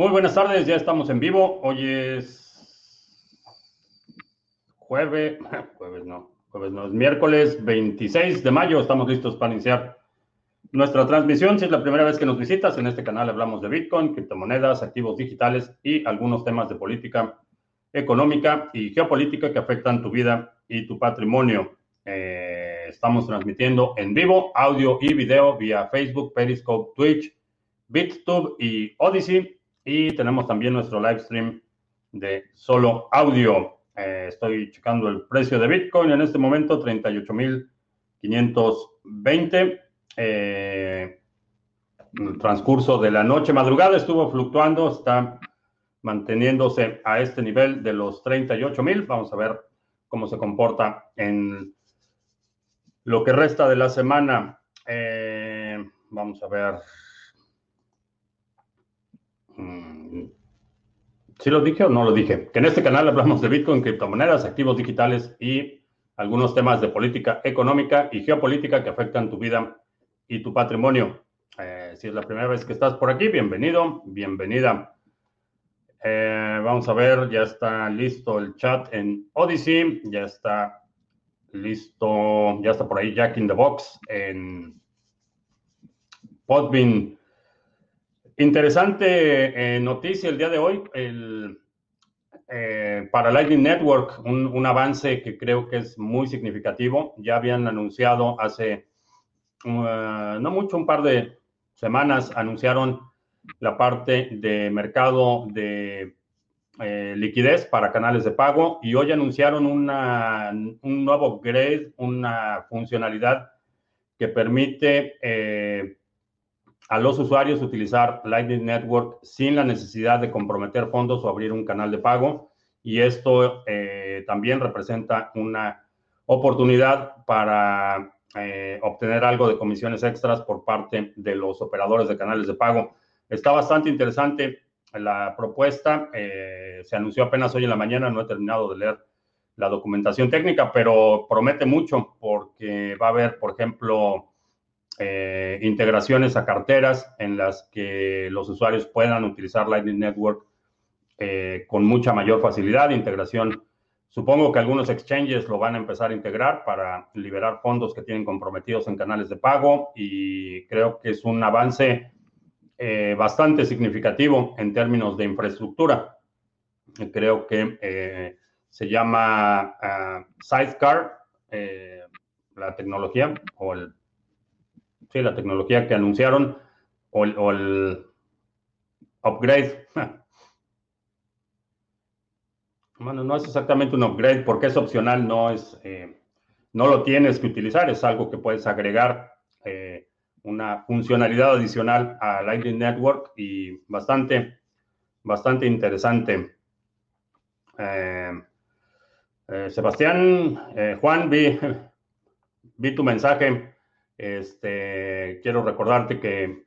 Muy buenas tardes, ya estamos en vivo. Hoy es jueves, jueves no, jueves no, es miércoles 26 de mayo. Estamos listos para iniciar nuestra transmisión. Si es la primera vez que nos visitas, en este canal hablamos de Bitcoin, criptomonedas, activos digitales y algunos temas de política económica y geopolítica que afectan tu vida y tu patrimonio. Eh, estamos transmitiendo en vivo, audio y video vía Facebook, Periscope, Twitch, BitTube y Odyssey. Y tenemos también nuestro live stream de solo audio. Eh, estoy checando el precio de Bitcoin en este momento, 38.520. Eh, el transcurso de la noche madrugada estuvo fluctuando, está manteniéndose a este nivel de los 38.000. Vamos a ver cómo se comporta en lo que resta de la semana. Eh, vamos a ver ¿Sí lo dije o no lo dije? Que en este canal hablamos de Bitcoin, criptomonedas, activos digitales y algunos temas de política económica y geopolítica que afectan tu vida y tu patrimonio. Eh, si es la primera vez que estás por aquí, bienvenido, bienvenida. Eh, vamos a ver, ya está listo el chat en Odyssey, ya está listo, ya está por ahí Jack in the Box en Podbean. Interesante eh, noticia el día de hoy. El, eh, para Lightning Network, un, avance que creo que es muy significativo. Ya habían anunciado hace uh, no mucho, un par de semanas, anunciaron la parte de mercado de eh, liquidez para canales de pago y hoy anunciaron una, un nuevo upgrade, una funcionalidad que permite a los usuarios utilizar Lightning Network sin la necesidad de comprometer fondos o abrir un canal de pago. Y esto eh, también representa una oportunidad para eh, obtener algo de comisiones extras por parte de los operadores de canales de pago. Está bastante interesante la propuesta. Eh, se anunció apenas hoy en la mañana, no he terminado de leer la documentación técnica, pero promete mucho porque va a haber, por ejemplo, eh, integraciones a carteras en las que los usuarios puedan utilizar Lightning Network eh, con mucha mayor facilidad. Integración, supongo que algunos exchanges lo van a empezar a integrar para liberar fondos que tienen comprometidos en canales de pago y creo que es un avance eh, bastante significativo en términos de infraestructura. Creo que se llama ah, Sidecar, la tecnología o el sí, la tecnología que anunciaron o el, upgrade. Bueno, no es exactamente un upgrade porque es opcional, no es, eh, no lo tienes que utilizar, es algo que puedes agregar eh, una funcionalidad adicional a Lightning Network y bastante, bastante interesante. Eh, Sebastián, Juan, vi, vi tu mensaje. Este, quiero recordarte que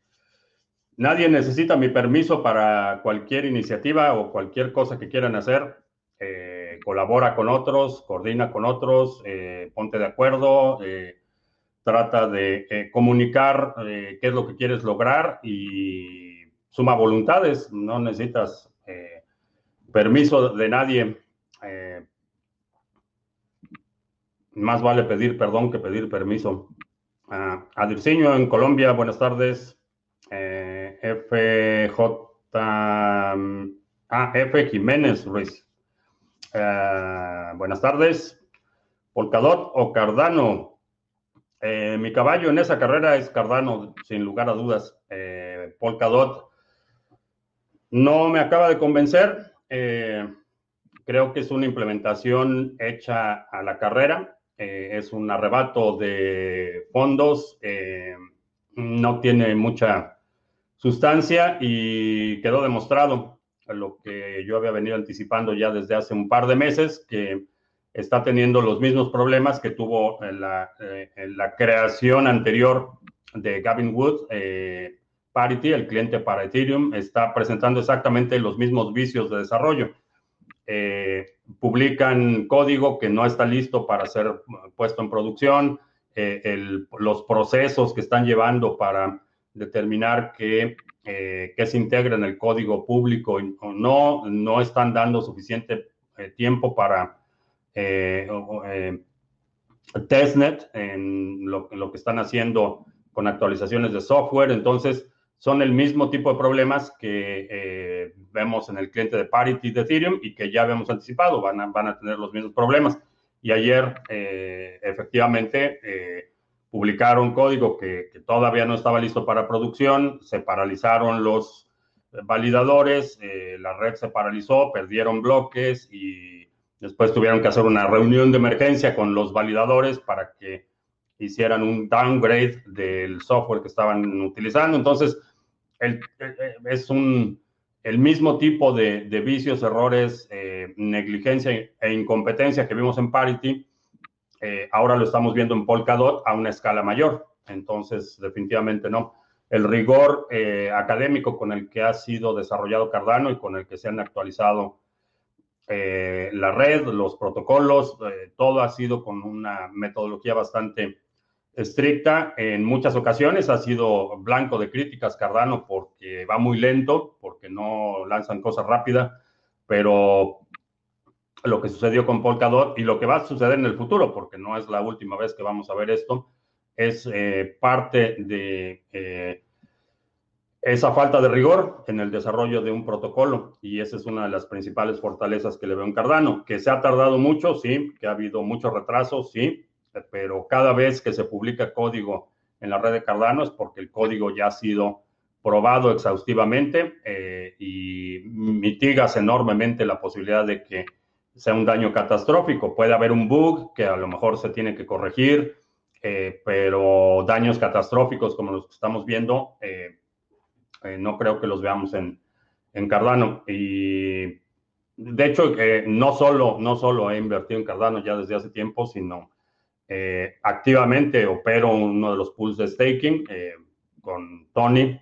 nadie necesita mi permiso para cualquier iniciativa o cualquier cosa que quieran hacer. Eh, colabora con otros, coordina con otros, eh, ponte de acuerdo, eh, trata de comunicar qué es lo que quieres lograr y suma voluntades. No necesitas permiso de nadie. más vale pedir perdón que pedir permiso. Uh, en Colombia, buenas tardes. Eh, FJ. Ah, F. Jiménez Ruiz. Eh, buenas tardes. Polkadot o Cardano. Eh, mi caballo en esa carrera es Cardano, sin lugar a dudas. Polkadot no me acaba de convencer. creo que es una implementación hecha a la carrera. Eh, es un arrebato de fondos, eh, no tiene mucha sustancia y quedó demostrado lo que yo había venido anticipando ya desde hace un par de meses, que está teniendo los mismos problemas que tuvo la, eh, creación anterior de Gavin Wood. Parity, el cliente para Ethereum, está presentando exactamente los mismos vicios de desarrollo. Eh, publican código que no está listo para ser puesto en producción, eh, los procesos que están llevando para determinar que, que se integra en el código público o no, no están dando suficiente tiempo para testnet en lo, en lo que están haciendo con actualizaciones de software. Entonces, son el mismo tipo de problemas que eh, vemos en el cliente de Parity de Ethereum y que ya habíamos anticipado, van a, van a tener los mismos problemas. Y ayer, eh, efectivamente, eh, publicaron código que, que, todavía no estaba listo para producción, se paralizaron los validadores, la red se paralizó, perdieron bloques y después tuvieron que hacer una reunión de emergencia con los validadores para que hicieran un downgrade del software que estaban utilizando. Entonces, el, es un, el mismo tipo de, vicios, errores, eh, negligencia e incompetencia que vimos en Parity, eh, ahora lo estamos viendo en Polkadot a una escala mayor. Entonces, definitivamente no. El rigor eh, académico con el que ha sido desarrollado Cardano y con el que se han actualizado la red, los protocolos, todo ha sido con una metodología bastante estricta. En muchas ocasiones ha sido blanco de críticas Cardano porque va muy lento, porque no lanzan cosas rápidas, pero lo que sucedió con Polkadot y lo que va a suceder en el futuro, porque no es la última vez que vamos a ver esto, es eh, parte de eh, esa falta de rigor en el desarrollo de un protocolo y esa es una de las principales fortalezas que le veo en Cardano, que se ha tardado mucho, sí, que ha habido muchos retrasos, sí, pero cada vez que se publica código en la red de Cardano es porque el código ya ha sido probado exhaustivamente eh, y mitigas enormemente la posibilidad de que sea un daño catastrófico. Puede haber un bug que a lo mejor se tiene que corregir, eh, pero daños catastróficos como los que estamos viendo, eh, no creo que los veamos en, en Cardano. Y de hecho, no, solo, no solo he invertido en Cardano ya desde hace tiempo, sino eh, activamente opero uno de los pools de staking eh, con Tony.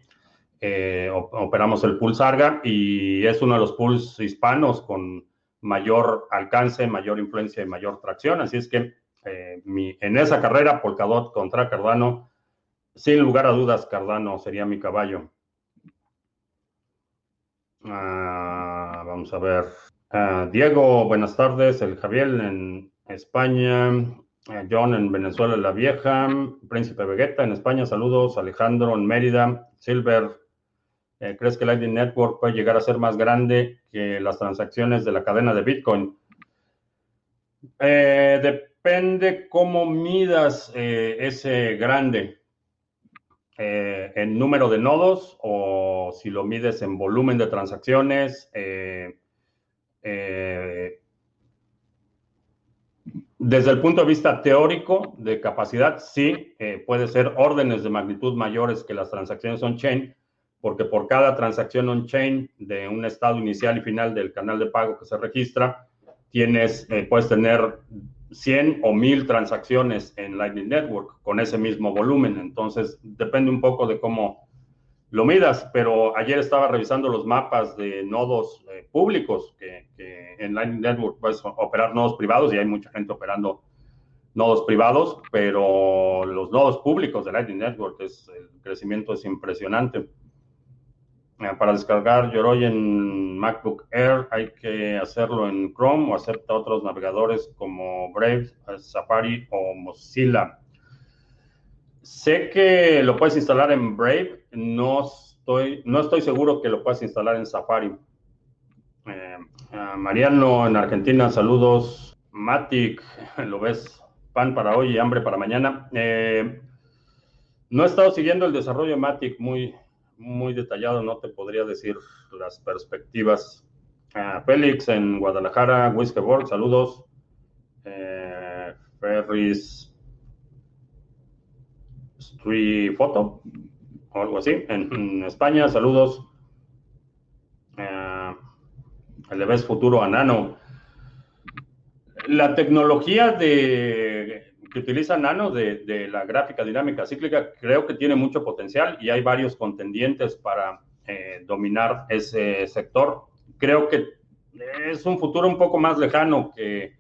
Eh, operamos el pool Sarga y es uno de los pools hispanos con mayor alcance, mayor influencia y mayor tracción. Así es que en esa carrera, Polkadot contra Cardano, sin lugar a dudas, Cardano sería mi caballo. Ah, vamos a ver. Ah, Diego, buenas tardes. El Javier en España. Eh, John en Venezuela la Vieja, Príncipe Vegeta en España, saludos, Alejandro en Mérida, Silver, eh, ¿crees que Lightning Network puede llegar a ser más grande que las transacciones de la cadena de Bitcoin? Eh, depende cómo midas ese grande. en número de nodos o si lo mides en volumen de transacciones. Eh, desde el punto de vista teórico de capacidad, sí, eh, puede ser órdenes de magnitud mayores que las transacciones on-chain, porque por cada transacción on-chain de un estado inicial y final del canal de pago que se registra, tienes, eh, puedes tener 100 o 1000 transacciones en Lightning Network con ese mismo volumen. Entonces, depende un poco de cómo lo midas, pero ayer estaba revisando los mapas de nodos eh, públicos que, en Lightning Network puedes operar nodos privados y hay mucha gente operando nodos privados, pero los nodos públicos de Lightning Network es el crecimiento es impresionante. Eh, para descargar Yoroi en MacBook Air hay que hacerlo en Chrome o acepta otros navegadores como Brave, Safari o Mozilla. Sé que lo puedes instalar en Brave, no estoy, no estoy seguro que lo puedas instalar en Safari. Eh, Mariano en Argentina, saludos. Matic, lo ves, pan para hoy y hambre para mañana. Eh, no he estado siguiendo el desarrollo de Matic muy, muy detallado, no te podría decir las perspectivas. Félix en Guadalajara, Whiskeyboard, saludos. Eh, Ferris Street Photo o algo así, en, España. Saludos. Eh, el ves futuro a Nano. La tecnología de, que utiliza Nano de, la gráfica dinámica cíclica creo que tiene mucho potencial y hay varios contendientes para eh, dominar ese sector. Creo que es un futuro un poco más lejano que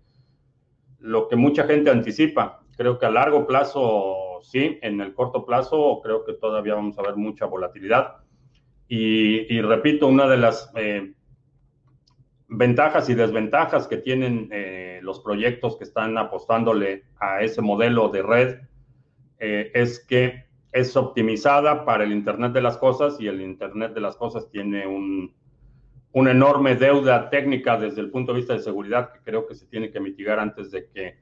lo que mucha gente anticipa. Creo que a largo plazo sí, en el corto plazo creo que todavía vamos a ver mucha volatilidad. Y, repito, una de las eh, ventajas y desventajas que tienen eh, los proyectos que están apostándole a ese modelo de red es que es optimizada para el Internet de las Cosas y el Internet de las Cosas tiene un, una enorme deuda técnica desde el punto de vista de seguridad que creo que se tiene que mitigar antes de que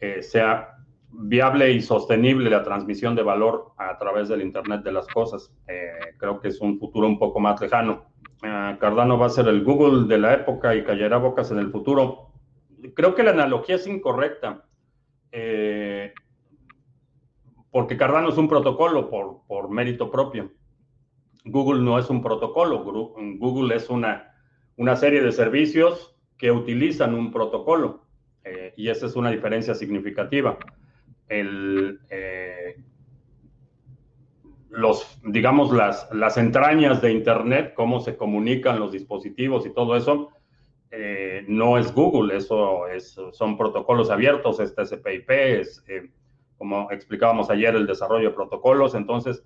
eh, sea viable y sostenible la transmisión de valor a través del Internet de las Cosas. Eh, creo que es un futuro un poco más lejano. Eh, Cardano va a ser el Google de la época y callará bocas en el futuro. Creo que la analogía es incorrecta porque Cardano es un protocolo por, mérito propio. Google no es un protocolo, Google es una, una serie de servicios que utilizan un protocolo eh, y esa es una diferencia significativa. El, eh, los, digamos, las, las entrañas de Internet, cómo se comunican los dispositivos y todo eso, eh, no es Google, eso es, son protocolos abiertos, este SPIP, es como explicábamos ayer, el desarrollo de protocolos. Entonces,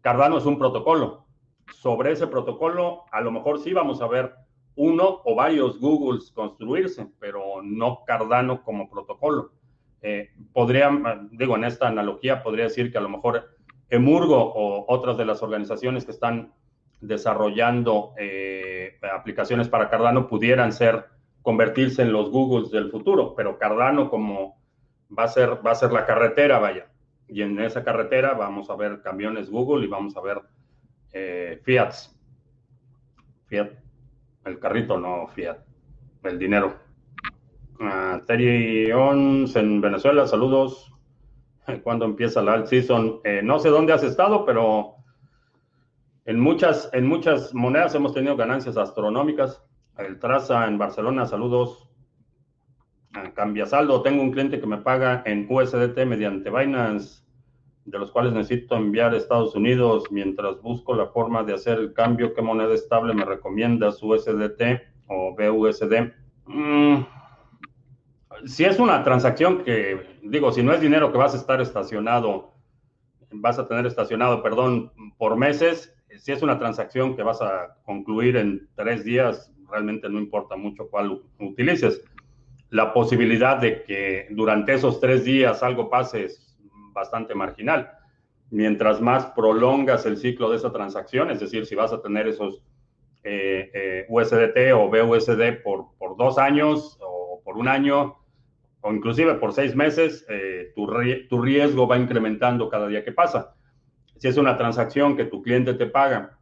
Cardano es un protocolo. Sobre ese protocolo, a lo mejor sí vamos a ver uno o varios Googles construirse, pero no Cardano como protocolo. Eh, podría, digo, en esta analogía podría decir que a lo mejor Emurgo o otras de las organizaciones que están desarrollando eh, aplicaciones para Cardano pudieran ser, convertirse en los Googles del futuro, pero Cardano como va a ser, va a ser la carretera, vaya. Y en esa carretera vamos a ver camiones Google y vamos a ver eh. Fiat, el carrito, no Fiat, el dinero. Uh, Terry Ons en Venezuela, saludos. ¿Cuándo empieza la alt season? Eh, no sé dónde has estado, pero en muchas, en muchas monedas hemos tenido ganancias astronómicas. El Traza en Barcelona, saludos. Cambia saldo. Tengo un cliente que me paga en USDT mediante Binance, de los cuales necesito enviar a Estados Unidos mientras busco la forma de hacer el cambio. ¿Qué moneda estable me recomiendas? ¿USDT o BUSD? Mm, si es una transacción que, digo, si no es dinero que vas a estar estacionado, vas a tener estacionado, perdón, por meses, si es una transacción que vas a concluir en tres días, realmente no importa mucho cuál utilices la posibilidad de que durante esos tres días algo pase es bastante marginal. Mientras más prolongas el ciclo de esa transacción, es decir, si vas a tener esos eh, eh, USDT o BUSD por, por, dos años o por un año o inclusive por seis meses, eh, tu, riesgo va incrementando cada día que pasa. Si es una transacción que tu cliente te paga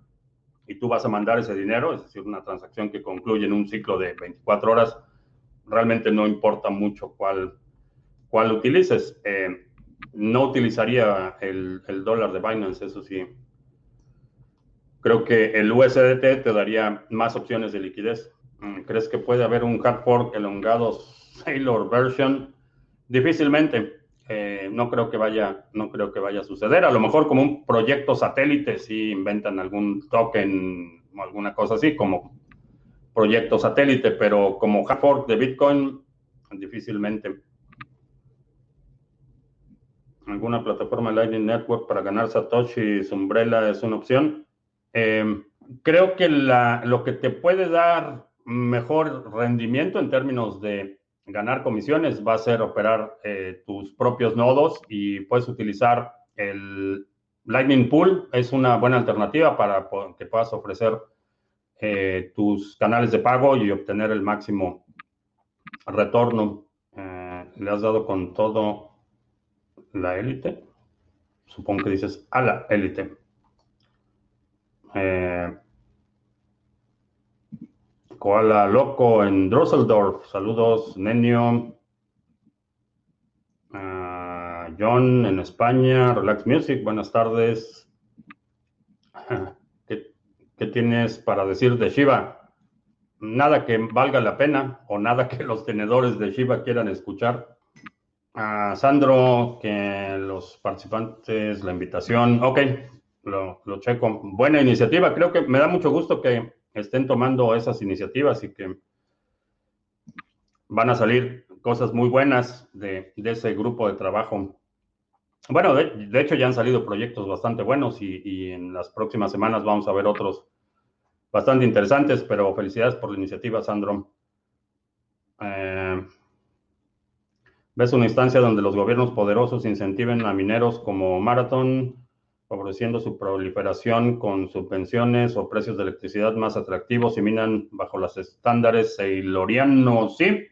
y tú vas a mandar ese dinero, es decir, una transacción que concluye en un ciclo de 24 horas, realmente no importa mucho cuál, cuál utilices. Eh, no utilizaría el, el, dólar de Binance, eso sí. Creo que el USDT te daría más opciones de liquidez. Mm, ¿Crees que puede haber un hard fork elongado Sailor version? Difícilmente. Eh, no creo que vaya, no creo que vaya a suceder. A lo mejor como un proyecto satélite si inventan algún token o alguna cosa así, como proyecto satélite, pero como hard fork de Bitcoin, difícilmente. ¿Alguna plataforma Lightning Network para ganar Satoshi Umbrella es una opción? Em, creo que lo que te puede dar mejor rendimiento en términos de ganar comisiones va a ser operar eh, tus propios nodos y puedes utilizar el Lightning Pool. Es una buena alternativa para que puedas ofrecer eh, tus canales de pago y obtener el máximo retorno. Eh, le has dado con todo la élite. Supongo que dices a la élite. Eh, Koala Loco en Drosseldorf. Saludos, Nenio. Ah, John en España. Relax Music. Buenas tardes. ¿Qué tienes para decir de Shiva? Nada que valga la pena o nada que los tenedores de Shiva quieran escuchar. Sandro, que los participantes, la invitación, ok, lo, lo checo. Buena iniciativa, creo que me da mucho gusto que estén tomando esas iniciativas y que van a salir cosas muy buenas de, ese grupo de trabajo. bueno, de, hecho ya han salido proyectos bastante buenos y, en las próximas semanas vamos a ver otros bastante interesantes, pero felicidades por la iniciativa, Sandro. Eh, ¿Ves una instancia donde los gobiernos poderosos incentiven a mineros como Marathon, favoreciendo su proliferación con subvenciones o precios de electricidad más atractivos y minan bajo los estándares seilorianos? Sí,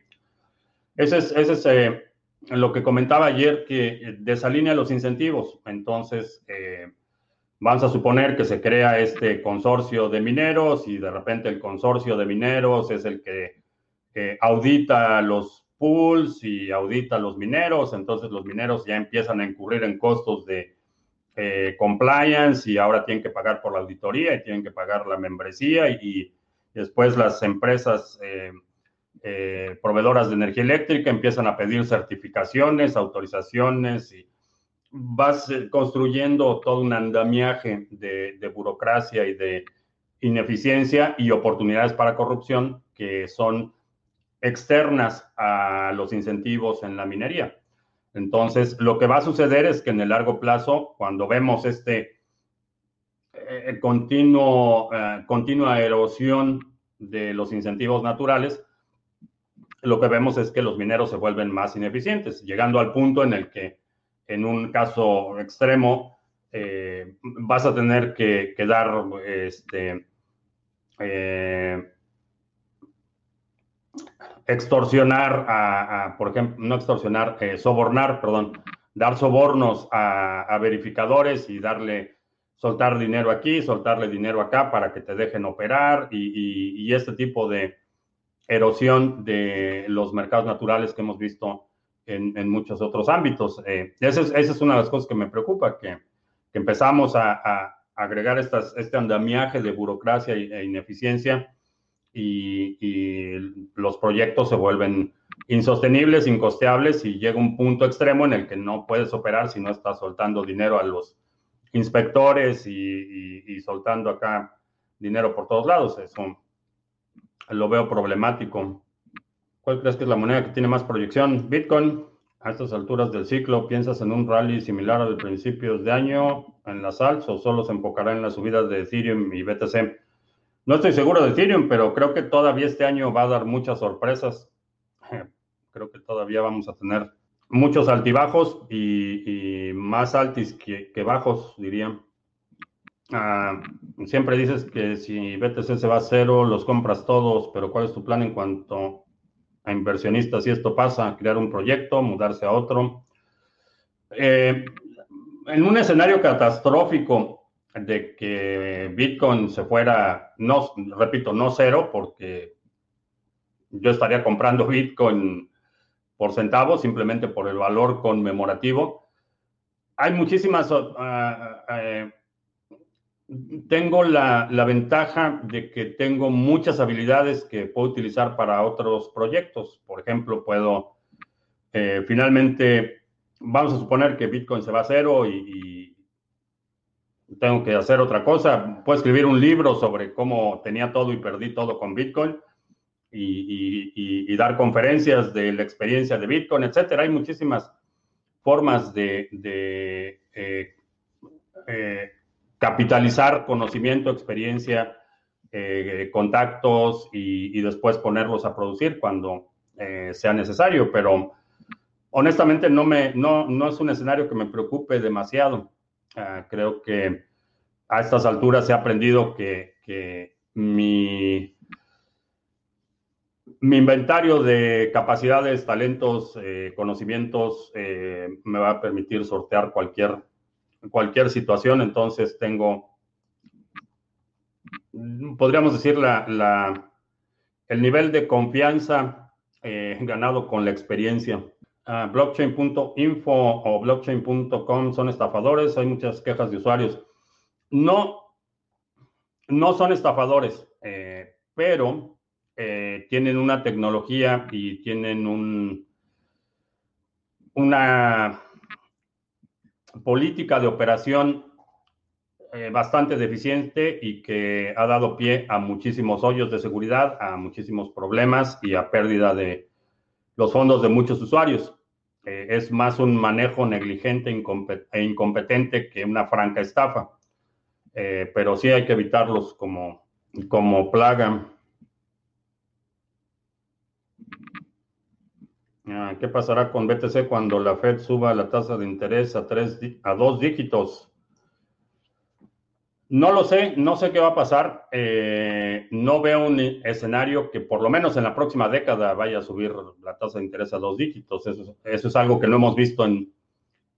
ese es, eh, lo que comentaba ayer, que desalinea los incentivos. Entonces, eh, vamos a suponer que se crea este consorcio de mineros y de repente el consorcio de mineros es el que audita los pools y audita los mineros. Entonces, los mineros ya empiezan a incurrir en costos de eh, compliance y ahora tienen que pagar por la auditoría y tienen que pagar la membresía y, después las empresas... Eh, eh, proveedoras de energía eléctrica empiezan a pedir certificaciones, autorizaciones y vas eh, construyendo todo un andamiaje de, burocracia y de ineficiencia y oportunidades para corrupción que son externas a los incentivos en la minería. Entonces, lo que va a suceder es que en el largo plazo, cuando vemos este eh, continuo, continua erosión de los incentivos naturales, lo que vemos es que los mineros se vuelven más ineficientes, llegando al punto en el que en un caso extremo eh, vas a tener que, dar, este, eh, extorsionar, a, por ejemplo, no extorsionar, eh, sobornar, perdón, dar sobornos a, verificadores y darle, soltar dinero aquí, soltarle dinero acá para que te dejen operar y este tipo de, erosión de los mercados naturales que hemos visto en, muchos otros ámbitos. Eh, esa, es, una de las cosas que me preocupa, que, empezamos a, agregar estas, este andamiaje de burocracia e ineficiencia y, los proyectos se vuelven insostenibles, incosteables y llega un punto extremo en el que no puedes operar si no estás soltando dinero a los inspectores y, y soltando acá dinero por todos lados. Eso lo veo problemático. ¿Cuál crees que es la moneda que tiene más proyección? Bitcoin. A estas alturas del ciclo, ¿piensas en un rally similar al de principios de año en las alts o solo se enfocará en las subidas de Ethereum y BTC? No estoy seguro de Ethereum, pero creo que todavía este año va a dar muchas sorpresas. Creo que todavía vamos a tener muchos altibajos y, más altis que, bajos, diría. Ah, siempre dices que si BTC se va a cero, los compras todos, pero ¿cuál es tu plan en cuanto a inversionistas? Si esto pasa, crear un proyecto, mudarse a otro. Eh, en un escenario catastrófico de que Bitcoin se fuera, no, repito, no cero, porque yo estaría comprando Bitcoin por centavos, simplemente por el valor conmemorativo. Hay muchísimas... Ah, eh, tengo la, ventaja de que tengo muchas habilidades que puedo utilizar para otros proyectos. Por ejemplo, puedo eh, finalmente, vamos a suponer que Bitcoin se va a cero y, tengo que hacer otra cosa. Puedo escribir un libro sobre cómo tenía todo y perdí todo con Bitcoin y, dar conferencias de la experiencia de Bitcoin, etcétera. Hay muchísimas formas de, eh, eh, capitalizar conocimiento, experiencia, eh, contactos y, después ponerlos a producir cuando sea necesario. Pero honestamente no, me, no, no es un escenario que me preocupe demasiado. Ah, creo que a estas alturas he aprendido que, mi, inventario de capacidades, talentos, eh, conocimientos me va a permitir sortear cualquier cualquier situación, entonces tengo, podríamos decir, la, el nivel de confianza eh, ganado con la experiencia. Ah, blockchain.info o blockchain.com son estafadores, hay muchas quejas de usuarios. No, no son estafadores, eh, pero eh, tienen una tecnología y tienen un, una política de operación eh, bastante deficiente y que ha dado pie a muchísimos hoyos de seguridad, a muchísimos problemas y a pérdida de los fondos de muchos usuarios. eh, es más un manejo negligente e incompetente que una franca estafa. Eh, pero sí hay que evitarlos como, como plaga. Ah, ¿Qué pasará con BTC cuando la Fed suba la tasa de interés a, tres, a dos dígitos? No lo sé, no sé qué va a pasar. Eh, no veo un escenario que por lo menos en la próxima década vaya a subir la tasa de interés a dos dígitos. Eso, es algo que no hemos visto en,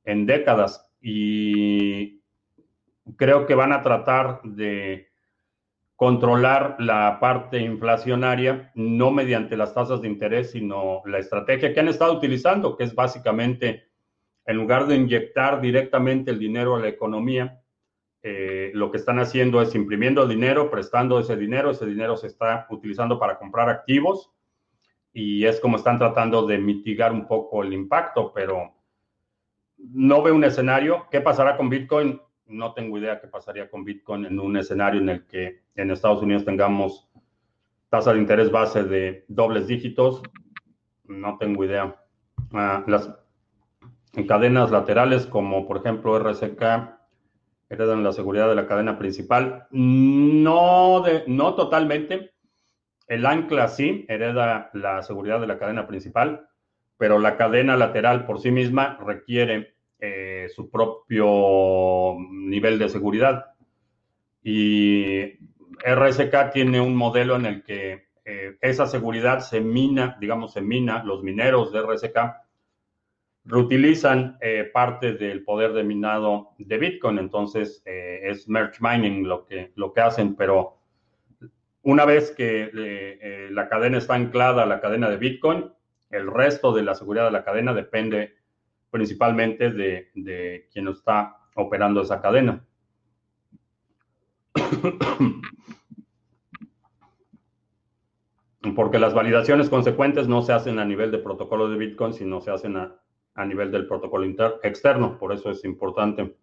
en décadas y creo que van a tratar de controlar la parte inflacionaria, no mediante las tasas de interés, sino la estrategia que han estado utilizando, que es básicamente, en lugar de inyectar directamente el dinero a la economía, eh, lo que están haciendo es imprimiendo dinero, prestando ese dinero, ese dinero se está utilizando para comprar activos y es como están tratando de mitigar un poco el impacto, pero no veo un escenario. ¿Qué pasará con Bitcoin? No tengo idea qué pasaría con Bitcoin en un escenario en el que en Estados Unidos tengamos tasa de interés base de dobles dígitos. No tengo idea. Ah, las cadenas laterales como por ejemplo RSK heredan la seguridad de la cadena principal. No, no totalmente. El ancla sí hereda la seguridad de la cadena principal, pero la cadena lateral por sí misma requiere eh, su propio nivel de seguridad. Y RSK tiene un modelo en el que eh, esa seguridad se mina, digamos, se mina, los mineros de RSK reutilizan eh, parte del poder de minado de Bitcoin, entonces eh, es merge mining lo que, lo que hacen, pero una vez que eh, la cadena está anclada a la cadena de Bitcoin, el resto de la seguridad de la cadena depende principalmente de, de quien está operando esa cadena. Porque las validaciones consecuentes no se hacen a nivel de protocolo de Bitcoin, sino se hacen a, a nivel del protocolo externo, por eso es importante.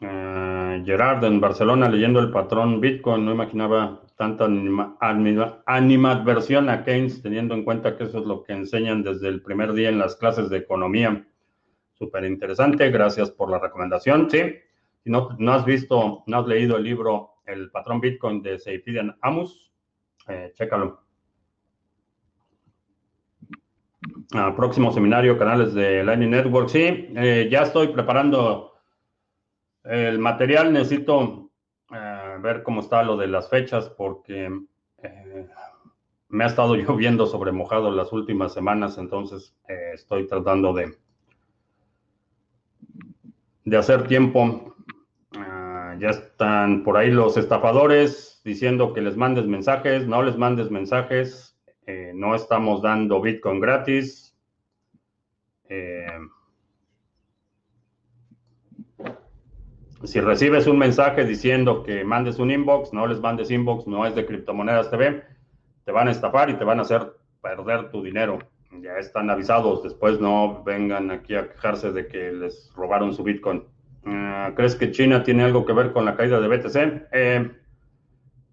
Uh, Gerard en Barcelona leyendo el patrón Bitcoin, no imaginaba tanta animadversión a Keynes, teniendo en cuenta que eso es lo que enseñan desde el primer día en las clases de economía. Súper interesante, gracias por la recomendación. Sí, si no, no has visto, no has leído el libro El patrón Bitcoin de Seifidian Amus, eh, chécalo próximo seminario, canales de Lightning Network. Sí, eh, ya estoy preparando el material. Necesito eh, ver cómo está lo de las fechas porque eh, me ha estado lloviendo sobre mojado las últimas semanas, entonces estoy tratando de, de hacer tiempo. Ah, ya están por ahí los estafadores diciendo que les mandes mensajes, no les mandes mensajes eh, no estamos dando Bitcoin gratis. Eh, si recibes un mensaje diciendo que mandes un inbox, no les mandes inbox, no es de criptomonedas TV, te van a estafar y te van a hacer perder tu dinero. Ya están avisados, después no vengan aquí a quejarse de que les robaron su Bitcoin. Ah, ¿Crees que China tiene algo que ver con la caída de BTC? Eh,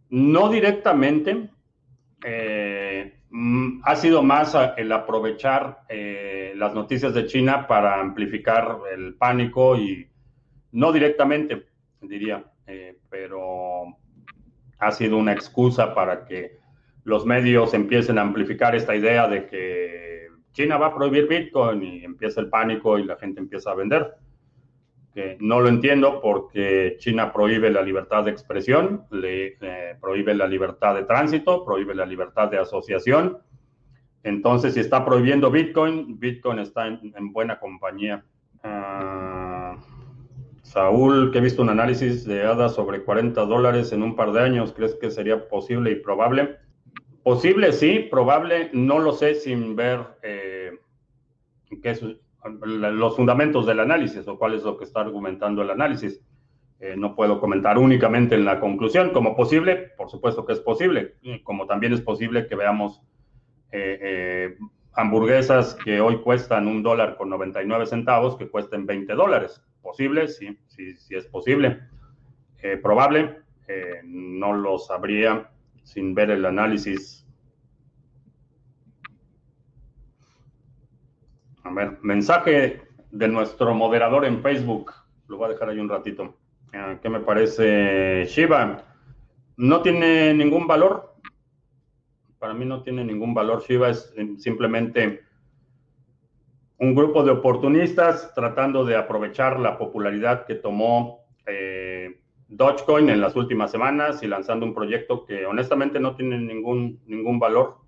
no directamente. Mm, ha sido más el aprovechar eh, las noticias de China para amplificar el pánico y no directamente, diría, eh, pero ha sido una excusa para que los medios empiecen a amplificar esta idea de que China va a prohibir Bitcoin y empieza el pánico y la gente empieza a vender. No lo entiendo porque China prohíbe la libertad de expresión, le eh, prohíbe la libertad de tránsito, prohíbe la libertad de asociación. Entonces, si está prohibiendo Bitcoin, Bitcoin está en, buena compañía. Ah, Saúl, que he visto un análisis de ADA sobre 40 dólares en un par de años, ¿crees que sería posible y probable? Posible, sí, probable, no lo sé sin ver eh, qué los fundamentos del análisis o cuál es lo que está argumentando el análisis. Eh, no puedo comentar únicamente en la conclusión. Como posible, por supuesto que es posible. Como también es posible que veamos eh, eh, hamburguesas que hoy cuestan un dólar con 99 centavos que cuesten 20 dólares. ¿Posible? Sí, sí, sí es posible. ¿Probable? no lo sabría sin ver el análisis A ver, mensaje de nuestro moderador en Facebook. Lo voy a dejar ahí un ratito. Ah, ¿Qué me parece Shiba? No tiene ningún valor. Para mí no tiene ningún valor. Shiba es simplemente un grupo de oportunistas tratando de aprovechar la popularidad que tomó eh, Dogecoin en las últimas semanas y lanzando un proyecto que honestamente no tiene ningún, ningún valor.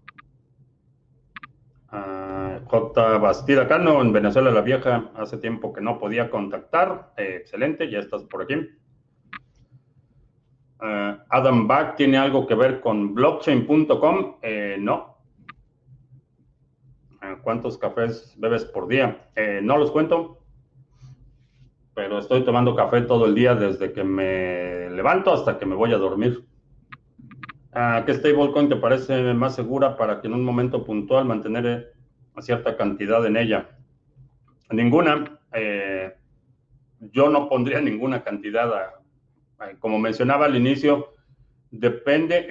J. Bastida Cano, en Venezuela la Vieja, hace tiempo que no podía contactar. Eh, excelente, ya estás por aquí. Uh, Adam Back tiene algo que ver con blockchain.com. Eh, no. Uh, ¿Cuántos cafés bebes por día? no los cuento pero estoy tomando café todo el día desde que me levanto hasta que me voy a dormir. Ah, ¿Qué stablecoin te parece más segura para que en un momento puntual mantener cierta cantidad en ella? Ninguna. Eh, yo no pondría ninguna cantidad. como mencionaba al inicio, depende,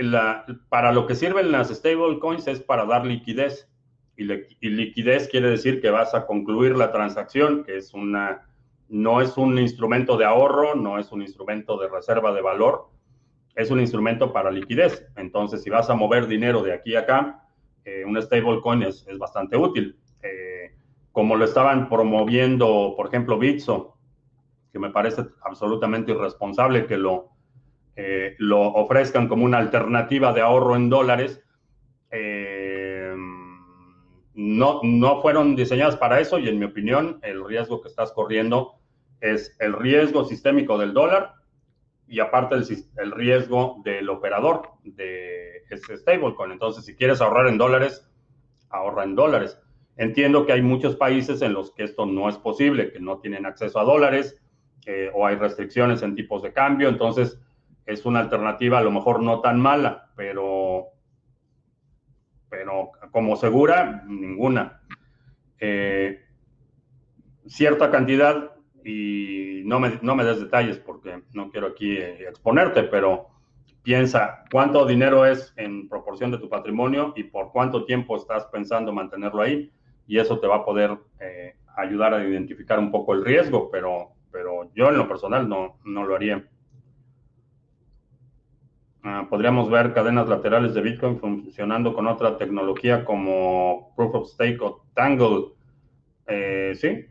para lo que sirven las stablecoins es para dar liquidez. Y, y liquidez quiere decir que vas a concluir la transacción, que es una no es un instrumento de ahorro, no es un instrumento de reserva de valor, es un instrumento para liquidez. Entonces, si vas a mover dinero de aquí a acá, eh, un stablecoin es, es, bastante útil. Eh, como lo estaban promoviendo, por ejemplo, Bitso, que me parece absolutamente irresponsable que lo, eh, lo ofrezcan como una alternativa de ahorro en dólares. no, no fueron diseñadas para eso y en mi opinión el riesgo que estás corriendo es el riesgo sistémico del dólar y aparte el, riesgo del operador de ese stablecoin. Entonces, si quieres ahorrar en dólares, ahorra en dólares. Entiendo que hay muchos países en los que esto no es posible, que no tienen acceso a dólares eh, o hay restricciones en tipos de cambio. Entonces, es una alternativa a lo mejor no tan mala, pero, pero como segura, ninguna. Eh, cierta cantidad y no me, no me des detalles porque no quiero aquí eh, exponerte, pero piensa cuánto dinero es en proporción de tu patrimonio y por cuánto tiempo estás pensando mantenerlo ahí y eso te va a poder eh, ayudar a identificar un poco el riesgo, pero, pero yo en lo personal no, no lo haría. Ah, podríamos ver cadenas laterales de Bitcoin funcionando con otra tecnología como Proof of Stake o Tangle. Eh, sí,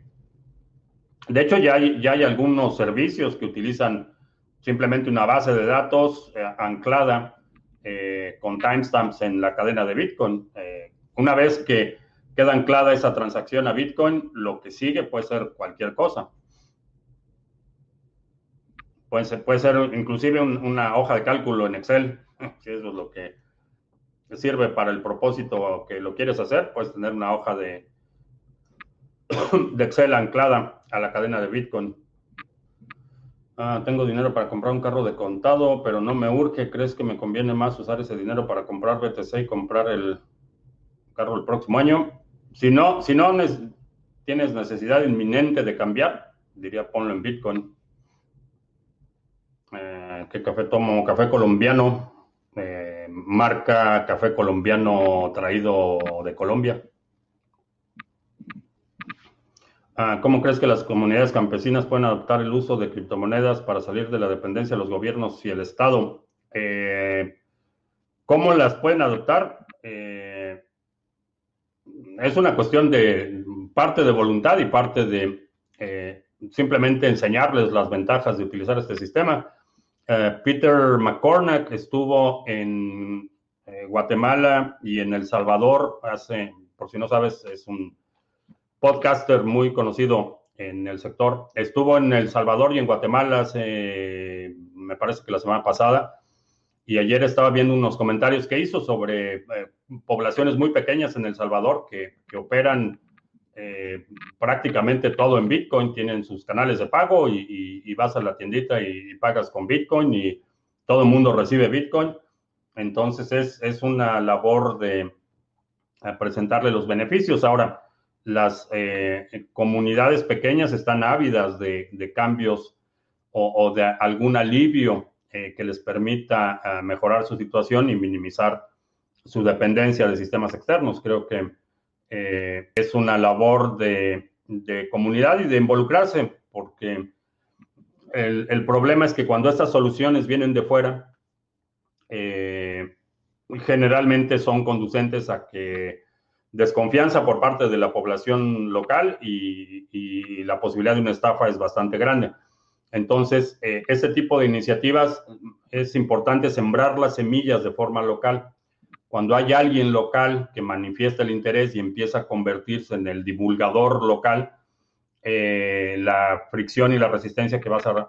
de hecho, ya hay, ya hay algunos servicios que utilizan simplemente una base de datos eh, anclada eh, con timestamps en la cadena de Bitcoin. Eh, una vez que queda anclada esa transacción a Bitcoin, lo que sigue puede ser cualquier cosa. Puede ser, puede ser inclusive una hoja de cálculo en Excel, si eso es lo que sirve para el propósito que lo quieres hacer, puedes tener una hoja de, de Excel anclada a la cadena de Bitcoin. Ah, tengo dinero para comprar un carro de contado, pero no me urge. ¿Crees que me conviene más usar ese dinero para comprar BTC y comprar el carro el próximo año? Si no, si no tienes necesidad inminente de cambiar, diría ponlo en Bitcoin. Eh, ¿Qué café tomo? Café colombiano, eh, marca café colombiano traído de Colombia. Ah, ¿Cómo crees que las comunidades campesinas pueden adoptar el uso de criptomonedas para salir de la dependencia de los gobiernos y el Estado? Eh, ¿Cómo las pueden adoptar? Eh, es una cuestión de parte de voluntad y parte de eh, simplemente enseñarles las ventajas de utilizar este sistema. Peter McCormack estuvo en Guatemala y en El Salvador hace, por si no sabes, es un podcaster muy conocido en el sector. Estuvo en El Salvador y en Guatemala hace, me parece que la semana pasada, y ayer estaba viendo unos comentarios que hizo sobre eh, poblaciones muy pequeñas en El Salvador que, operan eh, prácticamente todo en Bitcoin, tienen sus canales de pago y, vas a la tiendita y, pagas con Bitcoin y todo el mundo recibe Bitcoin. Entonces es, es una labor de presentarle los beneficios. Ahora, las eh, comunidades pequeñas están ávidas de, cambios o, de algún alivio eh, que les permita eh, mejorar su situación y minimizar su dependencia de sistemas externos. Creo que eh, es una labor de, comunidad y de involucrarse, porque el, problema es que cuando estas soluciones vienen de fuera, generalmente son conducentes a que desconfianza por parte de la población local y, la posibilidad de una estafa es bastante grande. Entonces, eh, este tipo de iniciativas es importante sembrar las semillas de forma local cuando hay alguien local que manifiesta el interés y empieza a convertirse en el divulgador local, eh, la fricción y la resistencia que vas a,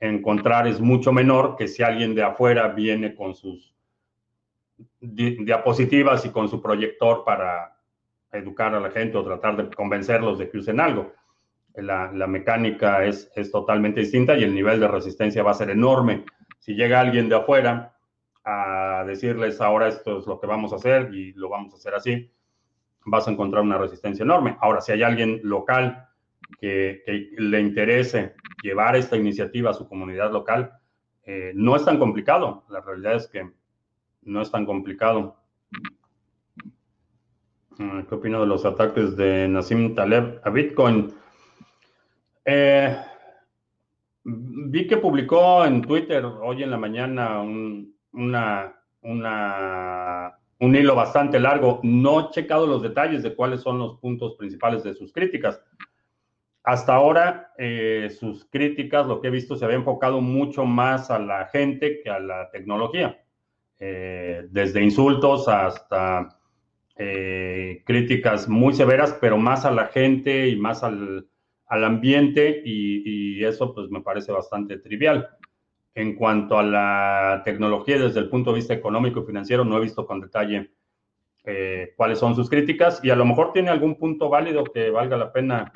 encontrar es mucho menor que si alguien de afuera viene con sus diapositivas y con su proyector para educar a la gente o tratar de convencerlos de que usen algo. La, mecánica es, es totalmente distinta y el nivel de resistencia va a ser enorme. Si llega alguien de afuera a decirles ahora esto es lo que vamos a hacer y lo vamos a hacer así, vas a encontrar una resistencia enorme. Ahora, si hay alguien local que, le interese llevar esta iniciativa a su comunidad local, eh, no es tan complicado. La realidad es que no es tan complicado. ¿Qué opino de los ataques de Nassim Taleb a Bitcoin? Eh, vi que publicó en Twitter hoy en la mañana un, un hilo bastante largo. No he checado los detalles de cuáles son los puntos principales de sus críticas. Hasta ahora, eh, sus críticas, lo que he visto, se había enfocado mucho más a la gente que a la tecnología. Eh, desde insultos hasta eh, críticas muy severas, pero más a la gente y más al, ambiente, y, y, eso pues me parece bastante trivial. En cuanto a la tecnología desde el punto de vista económico y financiero, no he visto con detalle eh, cuáles son sus críticas y a lo mejor tiene algún punto válido que valga la pena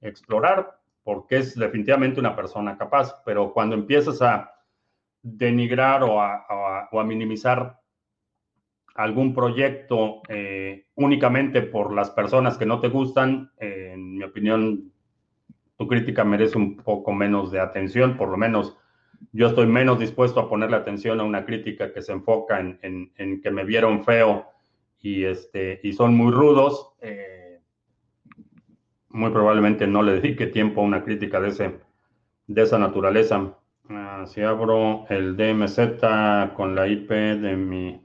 explorar porque es definitivamente una persona capaz, pero cuando empiezas a denigrar o a, minimizar algún proyecto eh, únicamente por las personas que no te gustan, en mi opinión, tu crítica merece un poco menos de atención, por lo menos yo estoy menos dispuesto a ponerle atención a una crítica que se enfoca en, que me vieron feo y, este, son muy rudos. Eh, muy probablemente no le dedique tiempo a una crítica de esa naturaleza. Ah, si abro el DMZ con la IP de mi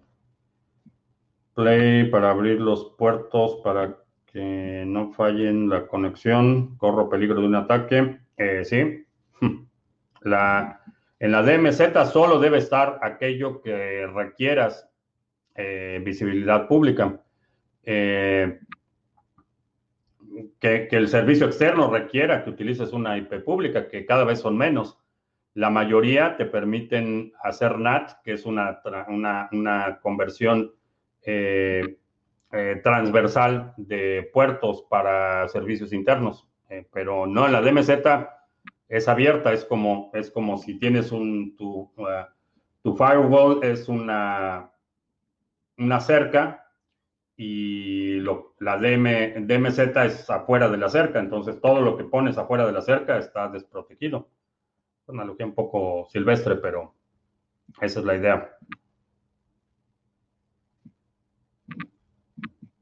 Play para abrir los puertos para que no fallen la conexión, corro peligro de un ataque. Eh, sí, la, en la DMZ solo debe estar aquello que requieras eh, visibilidad pública. Eh, que, el servicio externo requiera que utilices una IP pública, que cada vez son menos. La mayoría te permiten hacer NAT, que es una, una, conversión eh, transversal de puertos para servicios internos, pero no en la DMZ es abierta, es como, es como si tienes un, tu, tu firewall es una, una cerca y lo, la DM, DMZ es afuera de la cerca, entonces todo lo que pones afuera de la cerca está desprotegido. Analogía un poco silvestre, pero esa es la idea.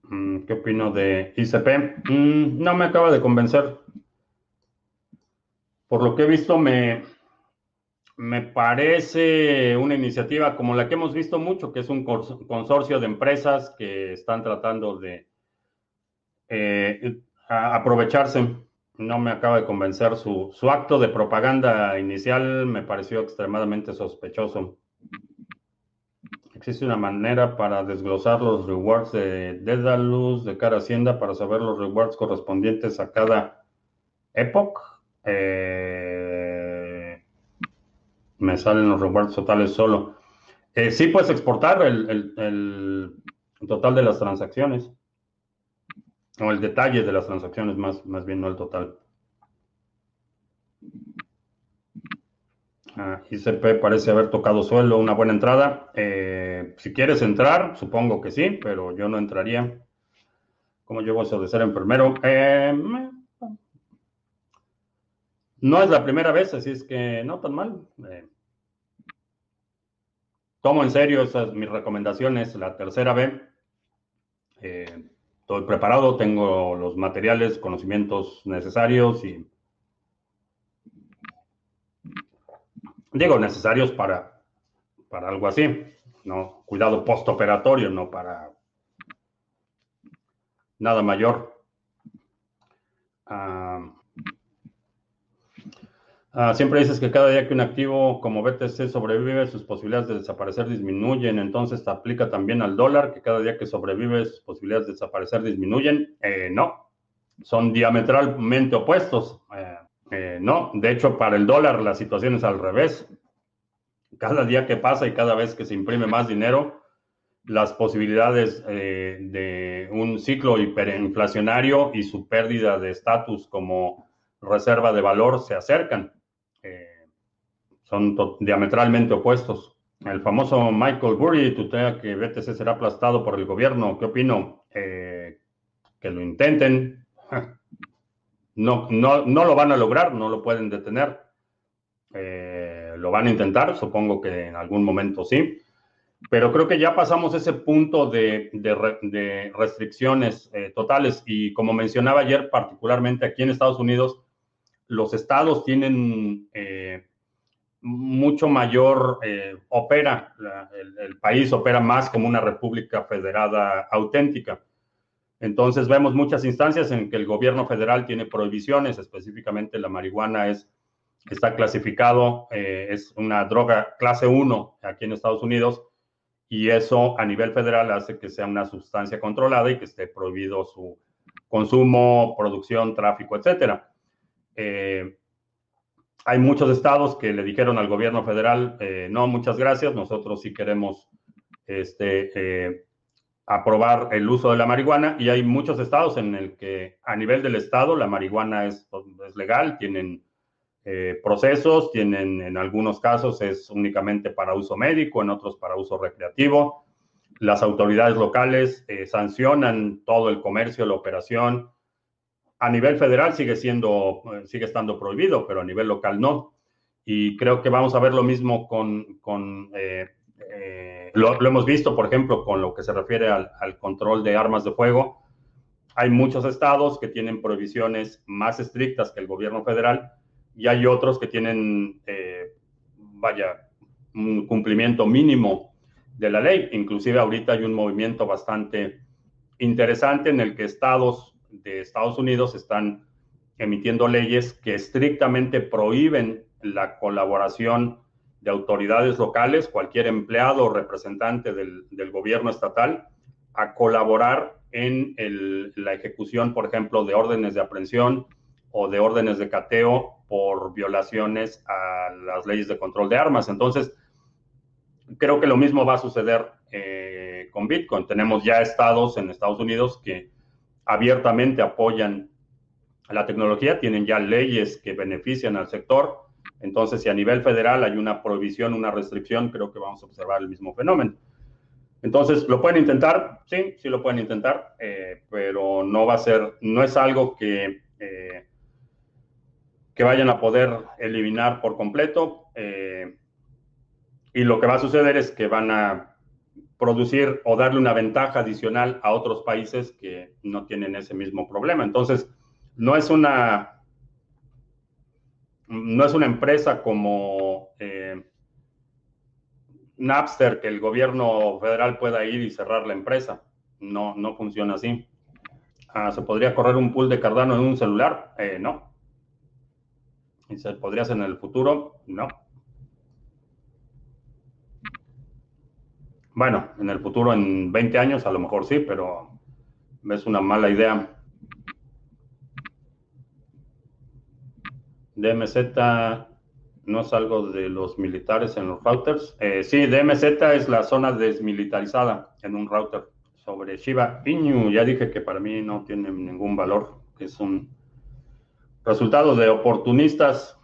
Mm, ¿Qué opino de ICP? Mm, no me acaba de convencer por lo que he visto, me, me parece una iniciativa como la que hemos visto mucho, que es un consorcio de empresas que están tratando de eh, aprovecharse. No me acaba de convencer su, su, acto de propaganda inicial, me pareció extremadamente sospechoso. ¿Existe una manera para desglosar los rewards de Dedalus de cara Hacienda para saber los rewards correspondientes a cada época? Eh, me salen los rewards totales solo. Eh, sí puedes exportar el, total de las transacciones. O el detalle de las transacciones, más, más bien no el total. Ah, ICP parece haber tocado suelo, una buena entrada. Eh, si quieres entrar, supongo que sí, pero yo no entraría. ¿Cómo llevo eso de ser enfermero? Eh, no es la primera vez, así es que no tan mal. Eh, tomo en serio esas mis recomendaciones la tercera vez. Estoy preparado, tengo los materiales, conocimientos necesarios y digo necesarios para, para algo así, no cuidado postoperatorio, no para nada mayor. Ah, ah, siempre dices que cada día que un activo como BTC sobrevive, sus posibilidades de desaparecer disminuyen. Entonces, aplica también al dólar, que cada día que sobrevive, sus posibilidades de desaparecer disminuyen? Eh, no, son diametralmente opuestos. Eh, eh, no, de hecho, para el dólar la situación es al revés. Cada día que pasa y cada vez que se imprime más dinero, las posibilidades eh, de un ciclo hiperinflacionario y su pérdida de estatus como reserva de valor se acercan. Eh, son diametralmente opuestos. El famoso Michael Burry tutea que BTC será aplastado por el gobierno. ¿Qué opino? Eh, que lo intenten. No, no, no, lo van a lograr, no lo pueden detener. lo van a intentar, supongo que en algún momento sí pero creo que ya pasamos ese punto de, restricciones eh, totales y como mencionaba ayer, particularmente aquí en Estados Unidos, los estados tienen eh, mucho mayor, eh, opera, el, país opera más como una república federada auténtica. Entonces vemos muchas instancias en que el gobierno federal tiene prohibiciones, específicamente la marihuana es, está clasificado, es una droga clase 1 aquí en Estados Unidos y eso a nivel federal hace que sea una sustancia controlada y que esté prohibido su consumo, producción, tráfico, etcétera. Eh, hay muchos estados que le dijeron al gobierno federal, eh, no, muchas gracias, nosotros sí queremos este, eh, aprobar el uso de la marihuana y hay muchos estados en el que a nivel del estado la marihuana es, legal, tienen procesos, tienen en algunos casos es únicamente para uso médico, en otros para uso recreativo. Las autoridades locales sancionan todo el comercio, la operación. A nivel federal sigue siendo, eh, sigue estando prohibido, pero a nivel local no. Y creo que vamos a ver lo mismo con, con lo, lo, hemos visto, por ejemplo, con lo que se refiere al, al control de armas de fuego. Hay muchos estados que tienen prohibiciones más estrictas que el gobierno federal y hay otros que tienen, eh, vaya, un cumplimiento mínimo de la ley. Inclusive ahorita hay un movimiento bastante interesante en el que estados de Estados Unidos están emitiendo leyes que estrictamente prohíben la colaboración de autoridades locales, cualquier empleado o representante del, gobierno estatal, a colaborar en la ejecución, por ejemplo, de órdenes de aprehensión o de órdenes de cateo por violaciones a las leyes de control de armas. Entonces, creo que lo mismo va a suceder eh, con Bitcoin. Tenemos ya estados en Estados Unidos que abiertamente apoyan la tecnología, tienen ya leyes que benefician al sector. Entonces, si a nivel federal hay una prohibición, una restricción, creo que vamos a observar el mismo fenómeno. Entonces, ¿lo pueden intentar? Sí, sí lo pueden intentar, eh, pero no va a ser, no es algo que eh, que vayan a poder eliminar por completo. Eh, y lo que va a suceder es que van a producir o darle una ventaja adicional a otros países que no tienen ese mismo problema. Entonces, no es una, no es una empresa como eh, Napster que el gobierno federal pueda ir y cerrar la empresa. No, no funciona así. Ah, ¿Se podría correr un pool de Cardano en un celular? Eh, no. ¿Y se en el futuro? No. Bueno, en el futuro, en 20 años, a lo mejor sí, pero es una mala idea. DMZ no es algo de los militares en los routers. Eh, sí, DMZ es la zona desmilitarizada en un router. Sobre Shiba Inu, ya dije que para mí no tiene ningún valor, es un Resultados de oportunistas.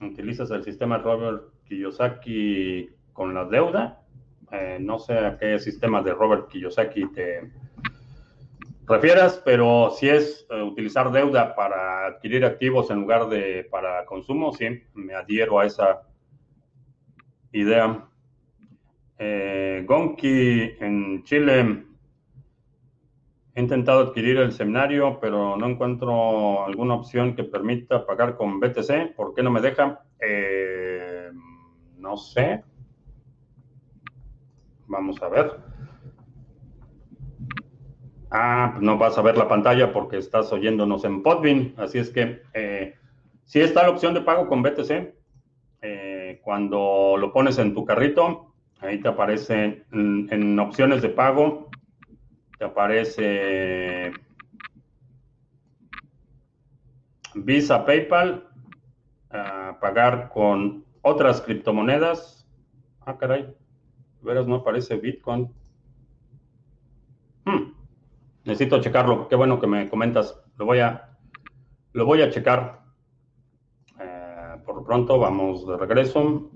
Utilizas el sistema Robert Kiyosaki con la deuda. Eh, no sé a qué sistema de Robert Kiyosaki te refieras, pero si es eh, utilizar deuda para adquirir activos en lugar de para consumo, sí, me adhiero a esa idea. Eh, Gonki en Chile. He intentado adquirir el seminario, pero no encuentro alguna opción que permita pagar con BTC. ¿Por qué no me deja? Eh, no sé. Vamos a ver. Ah, pues no vas a ver la pantalla porque estás oyéndonos en Podbean. Así es que eh, sí está la opción de pago con BTC. Eh, cuando lo pones en tu carrito, ahí te aparece en opciones de pago te aparece Visa, PayPal, pagar con otras criptomonedas. Ah, caray, veras no aparece Bitcoin. Hmm, necesito checarlo. Qué bueno que me comentas. Lo voy a, lo voy a checar. Eh, por pronto, vamos de regreso.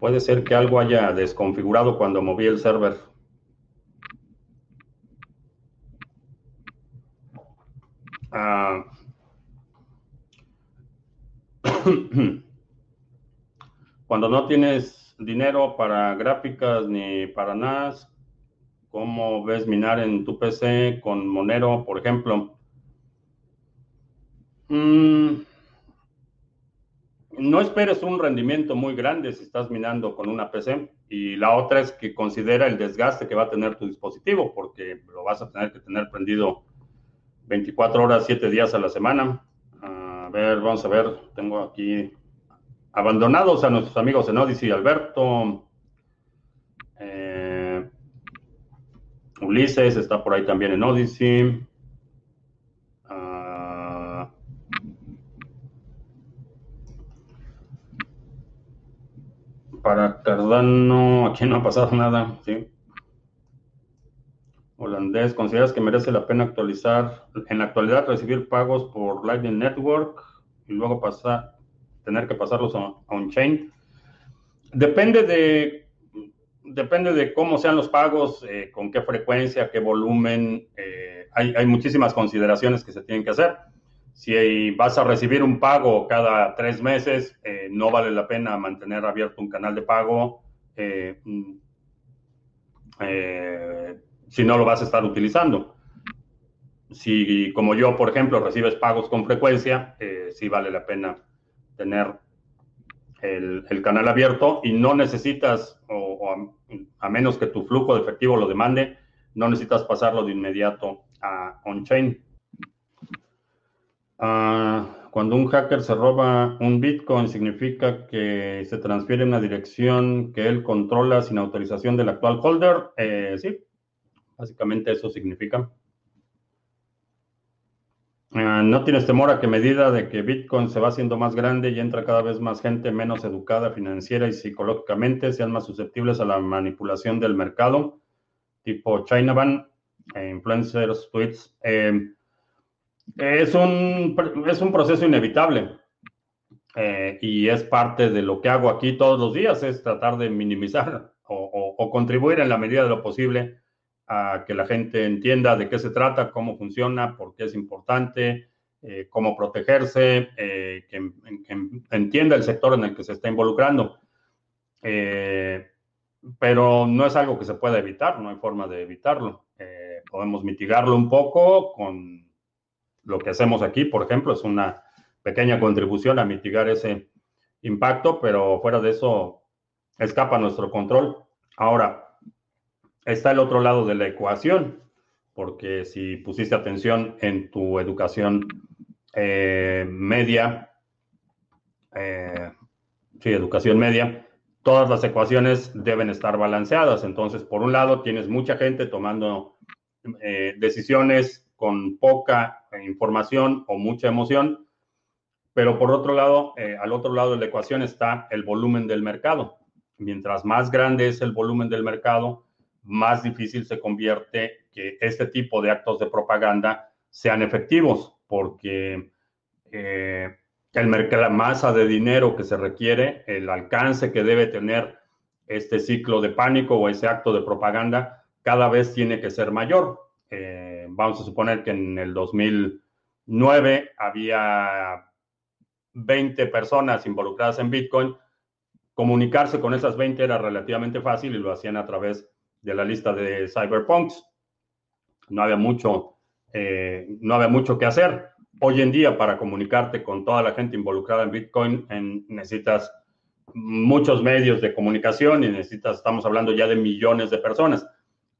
Puede ser que algo haya desconfigurado cuando moví el server. Ah. cuando no tienes dinero para gráficas ni para nada, ¿cómo ves minar en tu PC con Monero, por ejemplo? Mm, no esperes un rendimiento muy grande si estás minando con una PC. Y la otra es que considera el desgaste que va a tener tu dispositivo, porque lo vas a tener que tener prendido 24 horas, 7 días a la semana. Vamos a ver, tengo aquí abandonados a nuestros amigos en Odyssey, Alberto. Eh, Ulises está por ahí también en Odyssey. Ah, para Cardano, aquí no ha pasado nada, sí holandés, ¿consideras que merece la pena actualizar, en la actualidad recibir pagos por Lightning Network y luego pasar, tener que pasarlos a, on-chain? Depende de, depende de cómo sean los pagos, eh, con qué frecuencia, qué volumen. Eh, hay, hay, muchísimas consideraciones que se tienen que hacer. Si vas a recibir un pago cada tres meses, eh, no vale la pena mantener abierto un canal de pago. Mm, si no lo vas a estar utilizando. Si, como yo, por ejemplo, recibes pagos con frecuencia, eh, sí vale la pena tener el, canal abierto y no necesitas, a, menos que tu flujo de efectivo lo demande, no necesitas pasarlo de inmediato a on-chain. Ah, cuando un hacker se roba un Bitcoin, significa que se transfiere una dirección que él controla sin autorización del actual holder. Eh, sí, Básicamente eso significa. Ah, no tienes temor a que medida de que Bitcoin se va haciendo más grande y entra cada vez más gente menos educada financiera y psicológicamente, sean más susceptibles a la manipulación del mercado, tipo Chinaban, e influencers, tweets. Eh, es, un, es un proceso inevitable eh, y es parte de lo que hago aquí todos los días, es tratar de minimizar o contribuir en la medida de lo posible a que la gente entienda de qué se trata, cómo funciona, por qué es importante, eh, cómo protegerse, eh, que, entienda el sector en el que se está involucrando. Eh, pero no es algo que se pueda evitar, no hay forma de evitarlo. podemos mitigarlo un poco con lo que hacemos aquí, por ejemplo, es una pequeña contribución a mitigar ese impacto, pero fuera de eso escapa nuestro control. Ahora, está el otro lado de la ecuación, porque si pusiste atención en tu educación eh, media, eh, sí, educación media, todas las ecuaciones deben estar balanceadas. Entonces, por un lado, tienes mucha gente tomando eh, decisiones con poca información o mucha emoción, pero por otro lado, al otro lado de la ecuación está el volumen del mercado. Mientras más grande es el volumen del mercado, más difícil se convierte que este tipo de actos de propaganda sean efectivos, porque eh, el la masa de dinero que se requiere, el alcance que debe tener este ciclo de pánico o ese acto de propaganda, cada vez tiene que ser mayor. Eh, vamos a suponer que en el 2009 había 20 personas involucradas en Bitcoin comunicarse con esas 20 era relativamente fácil y lo hacían a través de la lista de cyberpunks. No había mucho, eh, no había mucho que hacer. Hoy en día, para comunicarte con toda la gente involucrada en Bitcoin, necesitas muchos medios de comunicación y necesitas, estamos hablando ya de millones de personas.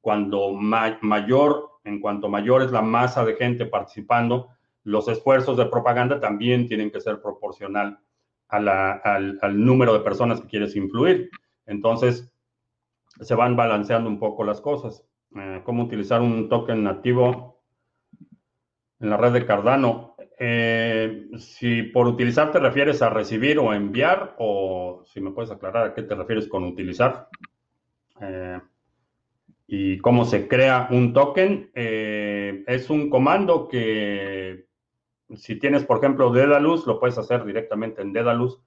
Cuando mayor, en cuanto mayor es la masa de gente participando, los esfuerzos de propaganda también tienen que ser proporcional al, número de personas que quieres influir. Entonces, se van balanceando un poco las cosas. Eh, ¿Cómo utilizar un token nativo en la red de Cardano? Eh, si por utilizar te refieres a recibir o enviar, o si me puedes aclarar a qué te refieres con utilizar. Eh, y cómo se crea un token. es un comando que si tienes, por ejemplo, Dedalus, lo puedes hacer directamente en Dedalus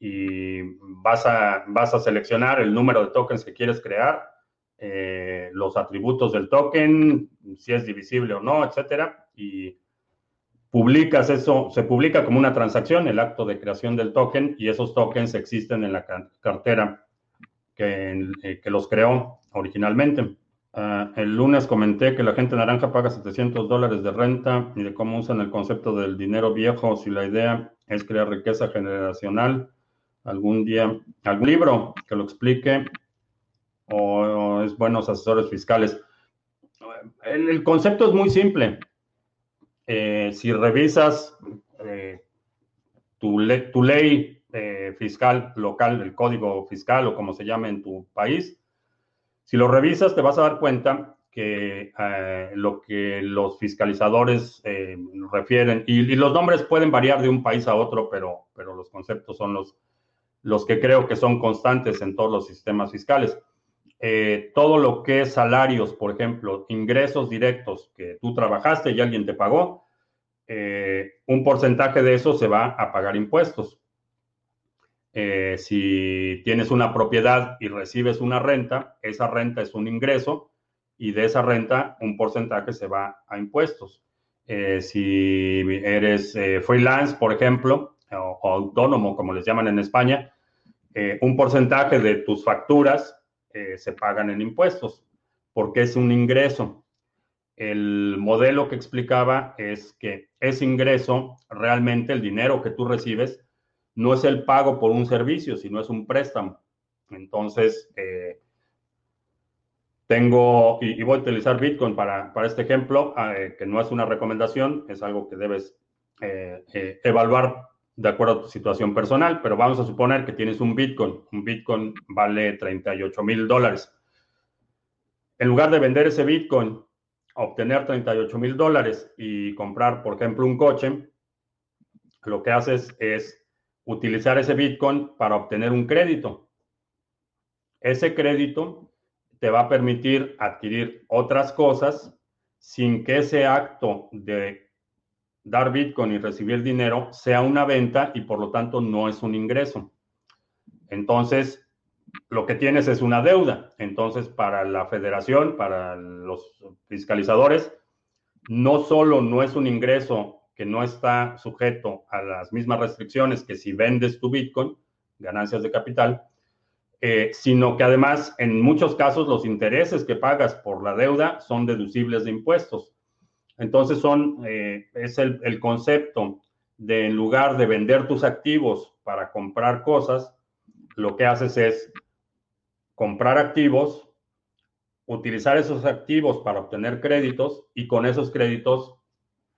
y vas a, vas a seleccionar el número de tokens que quieres crear, eh, los atributos del token, si es divisible o no, etcétera, y publicas eso, se publica como una transacción, el acto de creación del token, y esos tokens existen en la cartera que, eh, que los creó originalmente. Ah, el lunes comenté que la gente naranja paga 700 dólares de renta y de cómo usan el concepto del dinero viejo. Si la idea es crear riqueza generacional, algún día, algún libro que lo explique o, es buenos asesores fiscales. El, concepto es muy simple. Eh, si revisas eh, tu, ley eh, fiscal local, el código fiscal o como se llame en tu país, si lo revisas, te vas a dar cuenta que lo que los fiscalizadores refieren, y, los nombres pueden variar de un país a otro, pero, pero los conceptos son los, los que creo que son constantes en todos los sistemas fiscales. Eh, todo lo que es salarios, por ejemplo, ingresos directos que tú trabajaste y alguien te pagó, un porcentaje de eso se va a pagar impuestos. Eh, si tienes una propiedad y recibes una renta, esa renta es un ingreso y de esa renta un porcentaje se va a impuestos. Eh, si eres eh, freelance, por ejemplo, o, autónomo, como les llaman en España, un porcentaje de tus facturas se pagan en impuestos porque es un ingreso. El modelo que explicaba es que ese ingreso, realmente el dinero que tú recibes, no es el pago por un servicio, sino es un préstamo. Entonces, eh, tengo, y, voy a utilizar Bitcoin para, este ejemplo, eh, que no es una recomendación, es algo que debes eh, evaluar de acuerdo a tu situación personal, pero vamos a suponer que tienes un Bitcoin. Un Bitcoin vale 38 mil dólares. En lugar de vender ese Bitcoin, obtener 38 mil dólares y comprar, por ejemplo, un coche, lo que haces es utilizar ese Bitcoin para obtener un crédito. Ese crédito te va a permitir adquirir otras cosas sin que ese acto de dar Bitcoin y recibir dinero sea una venta y por lo tanto no es un ingreso. Entonces, lo que tienes es una deuda. Entonces, para la federación, para los fiscalizadores, no solo no es un ingreso que no está sujeto a las mismas restricciones que si vendes tu Bitcoin, ganancias de capital, eh, sino que además en muchos casos los intereses que pagas por la deuda son deducibles de impuestos. Entonces son, eh, es el, concepto de en lugar de vender tus activos para comprar cosas, lo que haces es comprar activos, utilizar esos activos para obtener créditos y con esos créditos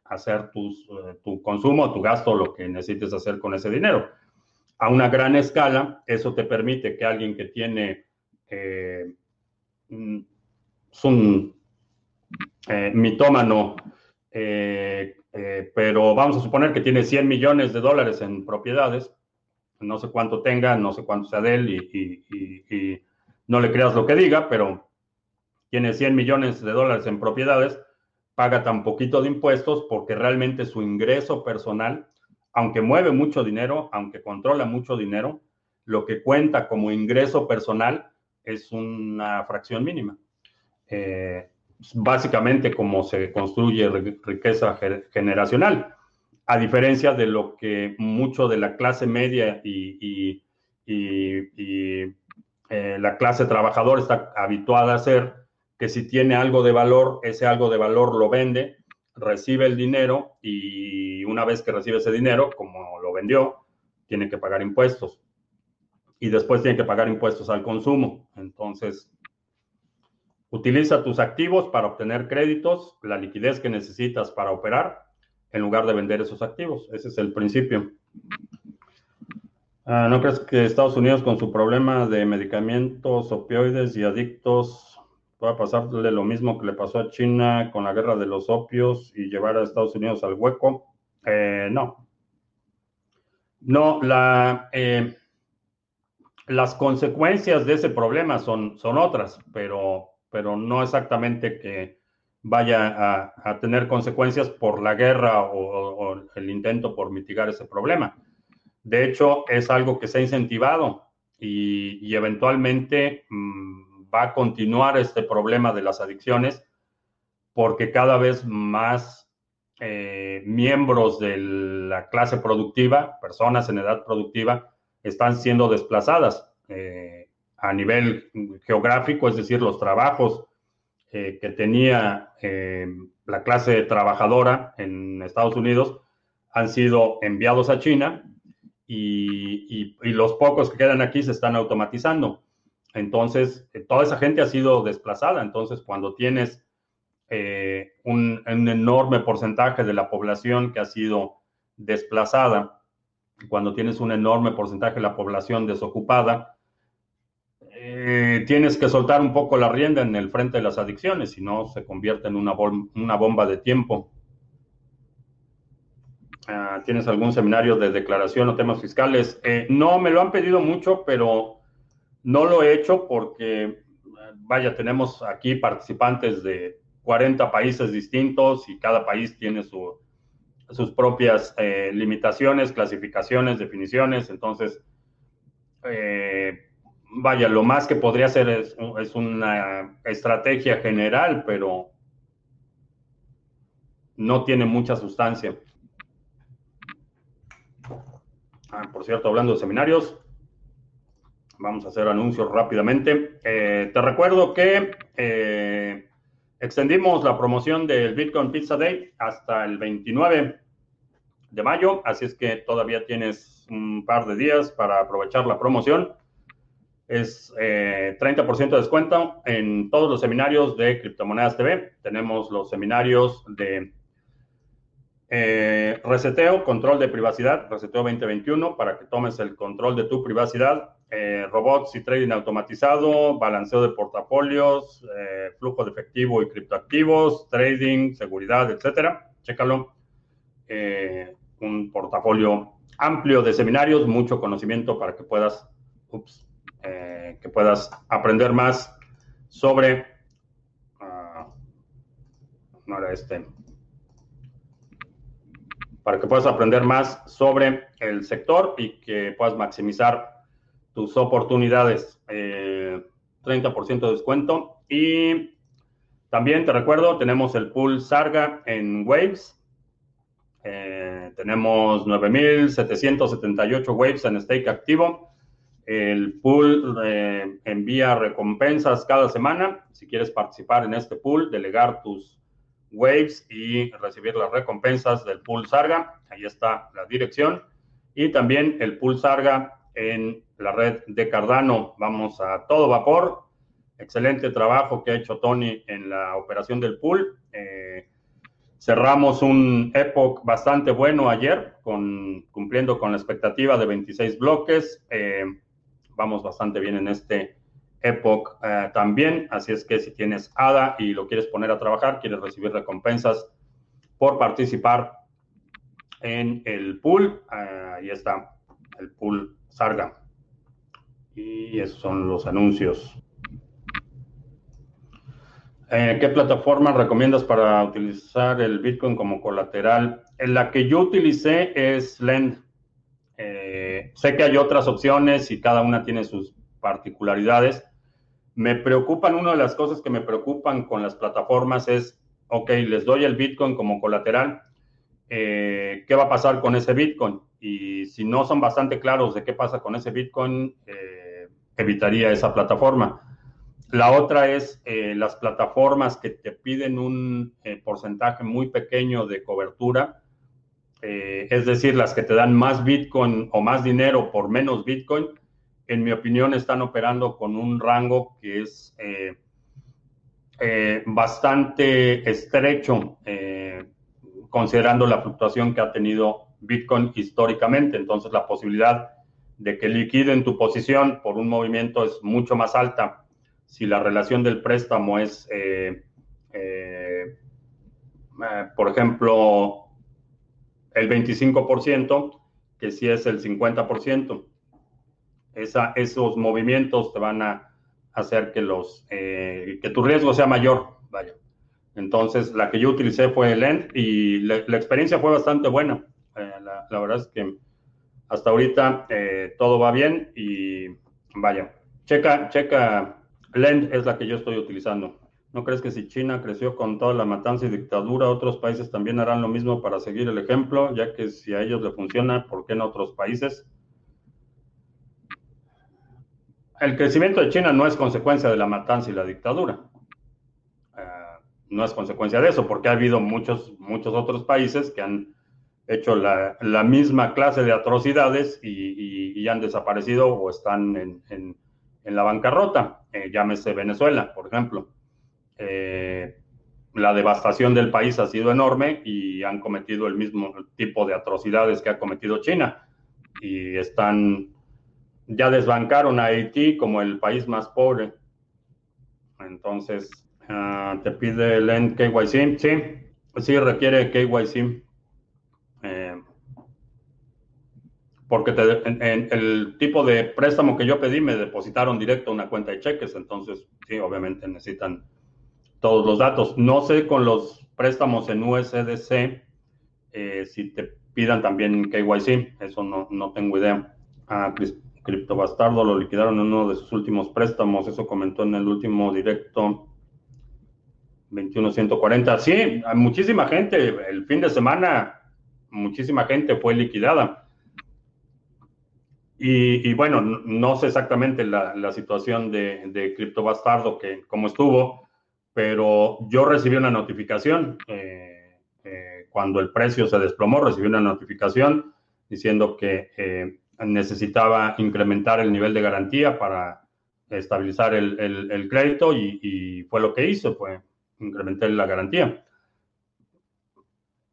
hacer tus, eh, tu consumo, tu gasto, lo que necesites hacer con ese dinero. A una gran escala, eso te permite que alguien que tiene, eh, mm, un eh, mitómano, pero vamos a suponer que tiene 100 millones de dólares en propiedades, no sé cuánto tenga, no sé cuánto sea de él y, y no le creas lo que diga, pero tiene 100 millones de dólares en propiedades, paga tan poquito de impuestos porque realmente su ingreso personal, aunque mueve mucho dinero, aunque controla mucho dinero, lo que cuenta como ingreso personal es una fracción mínima. Eh, básicamente como se construye riqueza generacional, a diferencia de lo que mucho de la clase media y, eh, la clase trabajadora está habituada a hacer que si tiene algo de valor, ese algo de valor lo vende, recibe el dinero y una vez que recibe ese dinero, como lo vendió, tiene que pagar impuestos. Y después tiene que pagar impuestos al consumo. Entonces, utiliza tus activos para obtener créditos, la liquidez que necesitas para operar, en lugar de vender esos activos. Ese es el principio. Ah, ¿No crees que Estados Unidos con su problema de medicamentos, opioides y adictos pueda pasarle lo mismo que le pasó a China con la guerra de los opios y llevar a Estados Unidos al hueco? Eh, no. No, eh, las consecuencias de ese problema son, son otras, pero, pero no exactamente que vaya a, tener consecuencias por la guerra o el intento por mitigar ese problema. De hecho, es algo que se ha incentivado y, eventualmente mm, va a continuar este problema de las adicciones porque cada vez más eh, miembros de la clase productiva, personas en edad productiva, están siendo desplazadas eh, a nivel geográfico, es decir, los trabajos eh, que tenía la clase trabajadora en Estados Unidos han sido enviados a China y, los pocos que quedan aquí se están automatizando. Entonces, eh, toda esa gente ha sido desplazada. Entonces, cuando tienes eh, un, enorme porcentaje de la población que ha sido desplazada, cuando tienes un enorme porcentaje de la población desocupada, eh, tienes que soltar un poco la rienda en el frente de las adicciones, si no se convierte en una, una bomba de tiempo. Ah, ¿Tienes algún seminario de declaración o temas fiscales? Eh, no, me lo han pedido mucho, pero no lo he hecho porque, vaya, tenemos aquí participantes de 40 países distintos y cada país tiene sus propias eh, limitaciones, clasificaciones, definiciones. Entonces, eh, vaya, lo más que podría hacer es, es una estrategia general, pero no tiene mucha sustancia. Ah, por cierto, hablando de seminarios, vamos a hacer anuncios rápidamente. Eh, te recuerdo que eh, extendimos la promoción del Bitcoin Pizza Day hasta el 29 de mayo, así es que todavía tienes un par de días para aprovechar la promoción. Es 30% eh, de descuento en todos los seminarios de Criptomonedas TV. Tenemos los seminarios de eh, reseteo, control de privacidad, reseteo 2021 para que tomes el control de tu privacidad. Eh, robots y trading automatizado, balanceo de portafolios, eh, flujo de efectivo y criptoactivos, trading, seguridad, etcétera. Chécalo. un portafolio amplio de seminarios, mucho conocimiento para que puedas, que puedas aprender más sobre. Ah, no era este para que puedas aprender más sobre el sector y que puedas maximizar tus oportunidades. 30% eh, de descuento. Y también te recuerdo, tenemos el pool Sarga en Waves. Eh, tenemos 9.778 Waves en stake activo. El pool eh, envía recompensas cada semana. Si quieres participar en este pool, delegar tus Waves y recibir las recompensas del Pool Sarga. Ahí está la dirección. Y también el Pool Sarga en la red de Cardano. Vamos a todo vapor. Excelente trabajo que ha hecho Tony en la operación del pool. Eh, cerramos un epoch bastante bueno ayer, cumpliendo con la expectativa de 26 bloques. Eh, vamos bastante bien en este Epoch eh, también. Así es que si tienes ADA y lo quieres poner a trabajar, quieres recibir recompensas por participar en el pool, eh, ahí está el pool Sarga. Y esos son los anuncios. Eh, ¿Qué plataforma recomiendas para utilizar el Bitcoin como colateral? En la que yo utilicé es Lend. Sé que hay otras opciones y cada una tiene sus particularidades. Me preocupan, una de las cosas que me preocupan con las plataformas es, ok, les doy el Bitcoin como colateral, eh, qué va a pasar con ese Bitcoin. Y si no son bastante claros de qué pasa con ese Bitcoin, eh, evitaría esa plataforma. La otra es eh, las plataformas que te piden un porcentaje muy pequeño de cobertura, es decir, las que te dan más Bitcoin o más dinero por menos Bitcoin, en mi opinión están operando con un rango que es bastante estrecho considerando la fluctuación que ha tenido Bitcoin históricamente. Entonces, la posibilidad de que liquiden tu posición por un movimiento es mucho más alta si la relación del préstamo es, eh, eh, eh, por ejemplo, el 25%, que si es el 50%. Esa, esos movimientos te van a hacer que, los, que tu riesgo sea mayor. Vaya. Entonces, la que yo utilicé fue Lend y la, experiencia fue bastante buena. Eh, la, verdad es que hasta ahorita eh, todo va bien y vaya, checa, checa, Lend es la que yo estoy utilizando. ¿No crees que si China creció con toda la matanza y dictadura, otros países también harán lo mismo para seguir el ejemplo? Ya que si a ellos le funciona, ¿por qué en otros países? El crecimiento de China no es consecuencia de la matanza y la dictadura no es consecuencia de eso, porque ha habido muchos, muchos otros países que han hecho la, misma clase de atrocidades y, han desaparecido o están en, la bancarrota. Eh, llámese Venezuela, por ejemplo. Eh, la devastación del país ha sido enorme y han cometido el mismo tipo de atrocidades que ha cometido China. Y están, ya desbancaron a Haití como el país más pobre. Entonces, Ah, te pide el KYC. Sí, sí requiere KYC. Eh, porque el tipo de préstamo que yo pedí me depositaron directo una cuenta de cheques, entonces sí, obviamente necesitan todos los datos. No sé con los préstamos en USDC eh, si te pidan también KYC, eso no, no tengo idea. Ah, Cripto Bastardo lo liquidaron en uno de sus últimos préstamos, eso comentó en el último directo. 21.140. Sí, muchísima gente, el fin de semana, muchísima gente fue liquidada. Y, bueno, no sé exactamente la, situación de, de Cripto Bastardo, que cómo estuvo, pero yo recibí una notificación eh, eh, cuando el precio se desplomó, recibí una notificación diciendo que eh, necesitaba incrementar el nivel de garantía para estabilizar el, crédito y, y, fue lo que hizo, fue incrementar la garantía.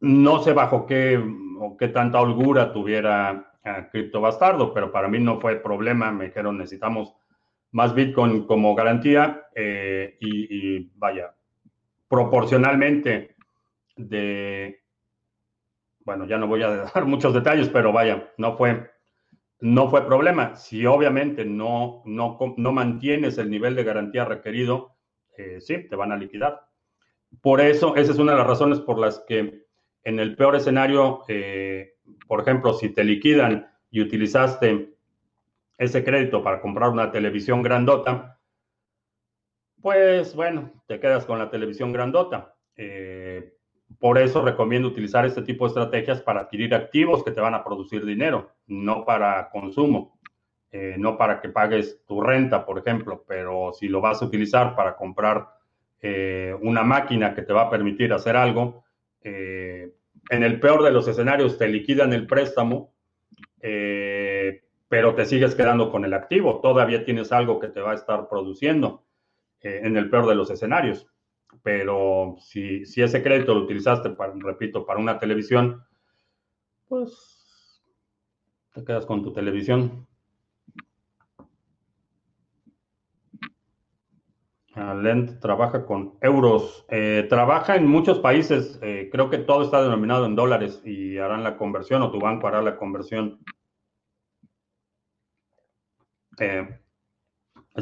No sé bajo qué o qué tanta holgura tuviera eh, Cripto Bastardo, pero para mí no fue problema. Me dijeron necesitamos más Bitcoin como garantía eh, y, vaya, proporcionalmente de, bueno, ya no voy a dar muchos detalles, pero vaya, no fue, no fue problema. Si obviamente no, no, no mantienes el nivel de garantía requerido, eh, sí, te van a liquidar. Por eso, esa es una de las razones por las que en el peor escenario, eh, por ejemplo, si te liquidan y utilizaste ese crédito para comprar una televisión grandota, pues bueno, te quedas con la televisión grandota. Eh, por eso recomiendo utilizar este tipo de estrategias para adquirir activos que te van a producir dinero, no para consumo, eh, no para que pagues tu renta, por ejemplo, pero si lo vas a utilizar para comprar eh, una máquina que te va a permitir hacer algo. Eh, en el peor de los escenarios te liquidan el préstamo, eh, pero te sigues quedando con el activo. Todavía tienes algo que te va a estar produciendo en el peor de los escenarios. Pero si, ese crédito lo utilizaste, repito, para una televisión, pues te quedas con tu televisión. Lend trabaja con euros. Eh, trabaja en muchos países. Eh, creo que todo está denominado en dólares y harán la conversión o tu banco hará la conversión. Eh,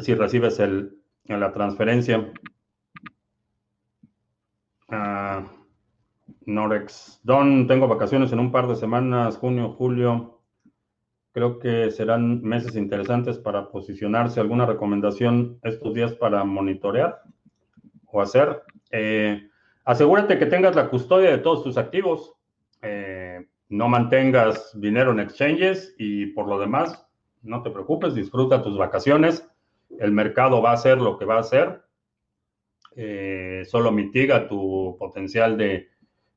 si recibes el, la transferencia. Uh, Norex. Don, tengo vacaciones en un par de semanas, junio, julio. Creo que serán meses interesantes para posicionarse. ¿Alguna recomendación estos días para monitorear o hacer? Eh, asegúrate que tengas la custodia de todos tus activos. no mantengas dinero en exchanges y por lo demás, no te preocupes, disfruta tus vacaciones. El mercado va a hacer lo que va a hacer. solo mitiga tu potencial de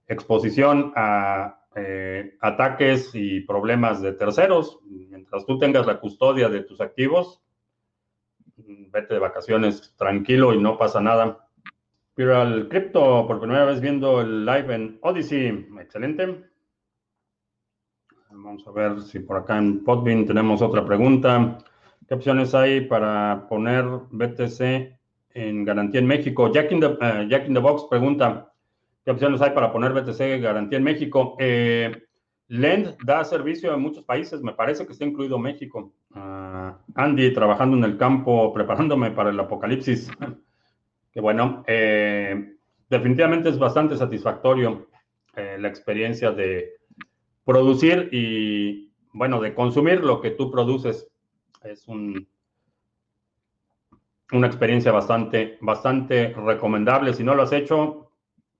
exposición a eh, ataques y problemas de terceros. Mientras tú tengas la custodia de tus activos, vete de vacaciones tranquilo y no pasa nada. Pero al cripto, por primera vez viendo el live en Odyssey, excelente. Vamos a ver si por acá en Podbean tenemos otra pregunta. ¿Qué opciones hay para poner BTC en garantía en México? Jack in the, eh, Jack in the Box pregunta, ¿Qué opciones hay para poner BTC garantía en México? Eh, Lend da servicio en muchos países, me parece que está incluido México. Ah, Andy, trabajando en el campo, preparándome para el apocalipsis. que bueno, eh, definitivamente es bastante satisfactorio la experiencia de producir y, bueno, de consumir lo que tú produces. Es un, una experiencia bastante, bastante recomendable. Si no lo has hecho,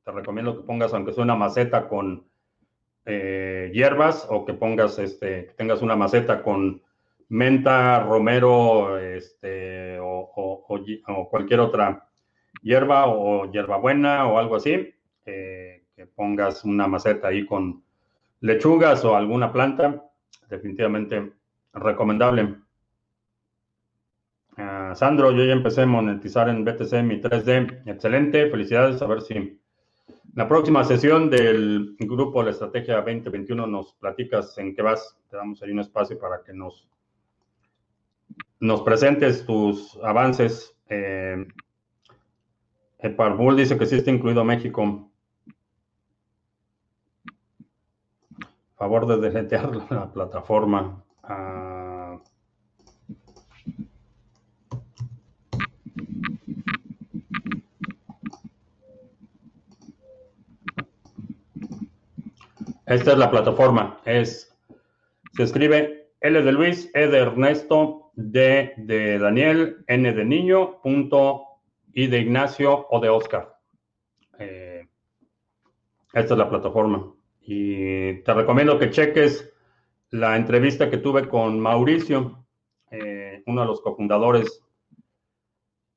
te recomiendo que pongas, aunque sea una maceta con eh, hierbas, o que pongas, este, que tengas una maceta con menta, romero, este, o, cualquier otra hierba o hierbabuena o algo así, eh, que pongas una maceta ahí con lechugas o alguna planta, definitivamente recomendable. Ah, Sandro, yo ya empecé a monetizar en BTC mi 3D. Excelente, felicidades. A ver si la próxima sesión del grupo La Estrategia 2021 nos platicas en qué vas. Te damos ahí un espacio para que nos, nos presentes tus avances. Eh, Bull dice que sí está incluido México. Favor de deletear la plataforma. Ah, Esta es la plataforma. Es, se escribe L de Luis, E de Ernesto, D de Daniel, N de niño, punto, I de Ignacio o de Oscar. Eh, esta es la plataforma. Y te recomiendo que cheques la entrevista que tuve con Mauricio, eh, uno de los cofundadores.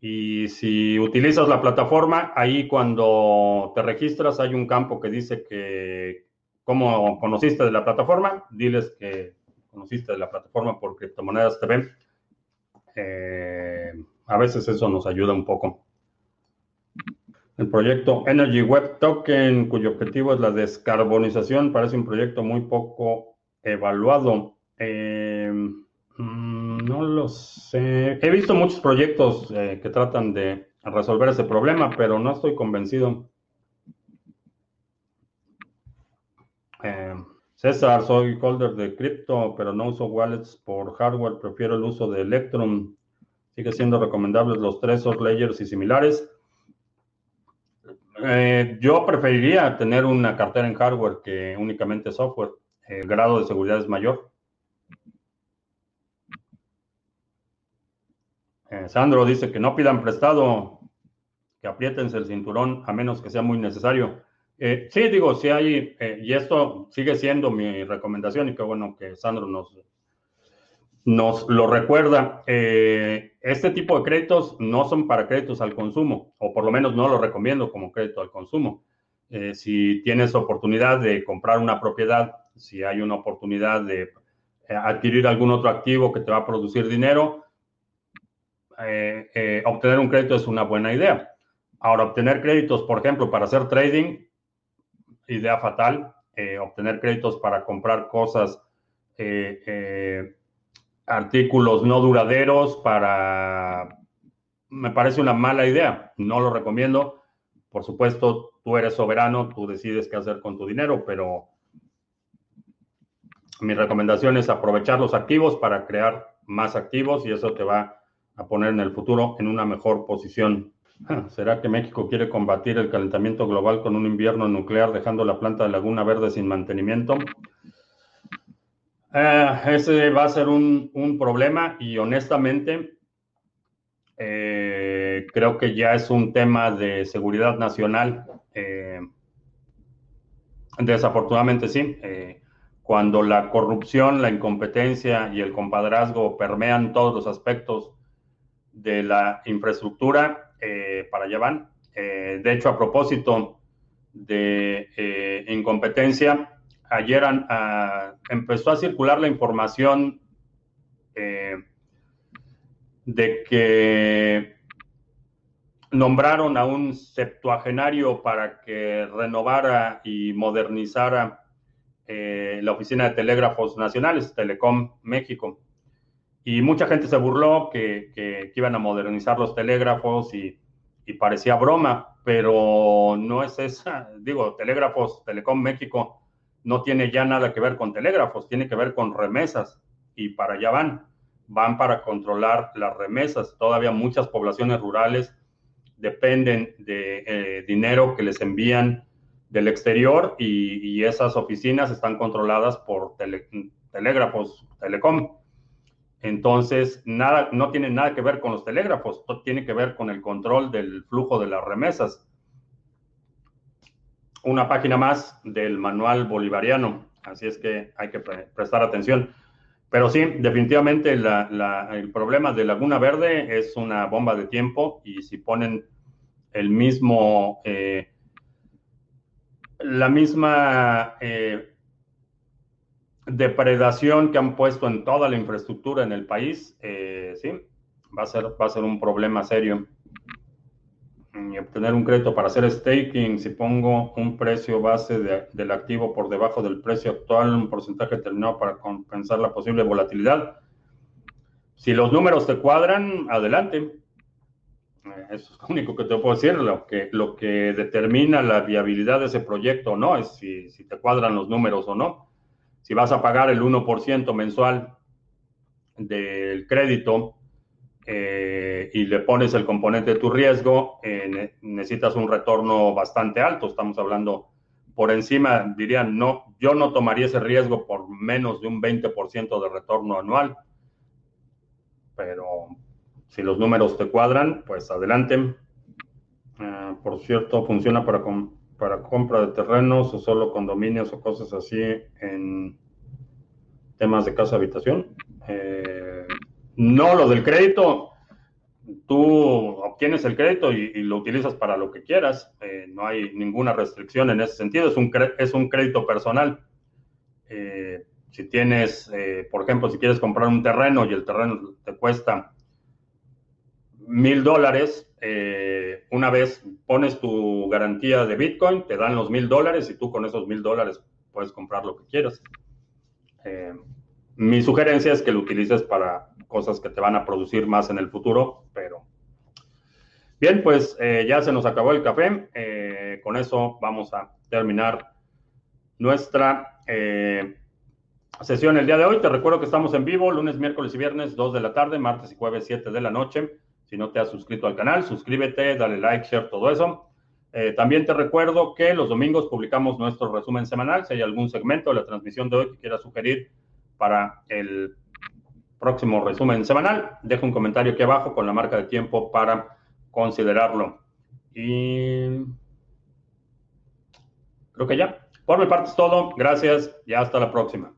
Y si utilizas la plataforma, ahí cuando te registras hay un campo que dice que cómo conociste de la plataforma, diles que conociste de la plataforma por Criptomonedas TV. Eh, a veces eso nos ayuda un poco. El proyecto Energy Web Token, cuyo objetivo es la descarbonización, parece un proyecto muy poco evaluado. Eh, mm, no lo sé. He visto muchos proyectos eh, que tratan de resolver ese problema, pero no estoy convencido. Eh, César, soy holder de cripto, pero no uso wallets por hardware, prefiero el uso de Electrum. Sigue siendo recomendables los tres layers y similares. Eh, yo preferiría tener una cartera en hardware que únicamente software. El grado de seguridad es mayor. Eh, Sandro dice que no pidan prestado, que apriétense el cinturón a menos que sea muy necesario. Eh, sí, digo, sí hay, eh, y esto sigue siendo mi recomendación, y qué bueno que Sandro nos, nos lo recuerda. Eh, este tipo de créditos no son para créditos al consumo, o por lo menos no lo recomiendo como crédito al consumo. si tienes oportunidad de comprar una propiedad, si hay una oportunidad de adquirir algún otro activo que te va a producir dinero, obtener un crédito es una buena idea. Ahora, obtener créditos, por ejemplo, para hacer trading, idea fatal. Eh, obtener créditos para comprar cosas, eh, eh, artículos no duraderos, para... Me parece una mala idea. No lo recomiendo. Por supuesto, tú eres soberano, tú decides qué hacer con tu dinero, pero mi recomendación es aprovechar los activos para crear más activos y eso te va a poner en el futuro en una mejor posición ¿Será que México quiere combatir el calentamiento global con un invierno nuclear dejando la planta de Laguna Verde sin mantenimiento? Eh, ese va a ser un, problema y honestamente eh, creo que ya es un tema de seguridad nacional. Eh, Desafortunadamente sí. Cuando la corrupción, la incompetencia y el compadrazgo permean todos los aspectos de la infraestructura, para allá van. De hecho, a propósito de incompetencia, ayer empezó a circular la información de que nombraron a un septuagenario para que renovara y modernizara eh, la oficina de telégrafos nacionales, Telecom México. Y mucha gente se burló que, iban a modernizar los telégrafos y, parecía broma, pero no es esa. Digo, telégrafos, Telecom México no tiene ya nada que ver con telégrafos, tiene que ver con remesas y para allá van. Van para controlar las remesas. Todavía muchas poblaciones rurales dependen de eh, dinero que les envían del exterior y, esas oficinas están controladas por telégrafos, telecom. Entonces, nada, no tiene nada que ver con los telégrafos, tiene que ver con el control del flujo de las remesas. Una página más del manual bolivariano, así es que hay que prestar atención. Pero sí, definitivamente el problema de Laguna Verde es una bomba de tiempo y si ponen el mismo, eh, la misma eh, depredación que han puesto en toda la infraestructura en el país, eh, sí, va a, ser, va a ser un problema serio. Obtener un crédito para hacer staking, si pongo un precio base del activo por debajo del precio actual, un porcentaje determinado para compensar la posible volatilidad. Si los números te cuadran, adelante eso es lo único que te puedo decir. Lo que, lo que determina la viabilidad de ese proyecto o no es si, te cuadran los números o no. Si vas a pagar el 1% mensual del crédito eh, y le pones el componente de tu riesgo, eh, necesitas un retorno bastante alto. Estamos hablando por encima, dirían, no, yo no tomaría ese riesgo por menos de un 20% de retorno anual. Pero si los números te cuadran, pues adelante. Ah, por cierto, funciona para, para compra de terrenos o solo condominios o cosas así en temas de casa habitación. Eh, no, lo del crédito, tú obtienes el crédito y, lo utilizas para lo que quieras. Eh, no hay ninguna restricción en ese sentido. Es un, es un crédito personal. Eh, si tienes, por ejemplo, si quieres comprar un terreno y el terreno te cuesta mil dólares, eh, una vez pones tu garantía de Bitcoin, te dan los mil dólares y tú con esos mil dólares puedes comprar lo que quieras. Eh, mi sugerencia es que lo utilices para cosas que te van a producir más en el futuro, pero bien, pues eh, ya se nos acabó el café. con eso vamos a terminar nuestra sesión el día de hoy. Te recuerdo que estamos en vivo lunes, miércoles y viernes, 2 de la tarde, martes y jueves, 7 de la noche. Si no te has suscrito al canal, suscríbete, dale like, share, todo eso. Eh, también te recuerdo que los domingos publicamos nuestro resumen semanal. Si hay algún segmento de la transmisión de hoy que quieras sugerir para el próximo resumen semanal, deja un comentario aquí abajo con la marca de tiempo para considerarlo. Y creo que ya. Por mi parte es todo. Gracias y hasta la próxima.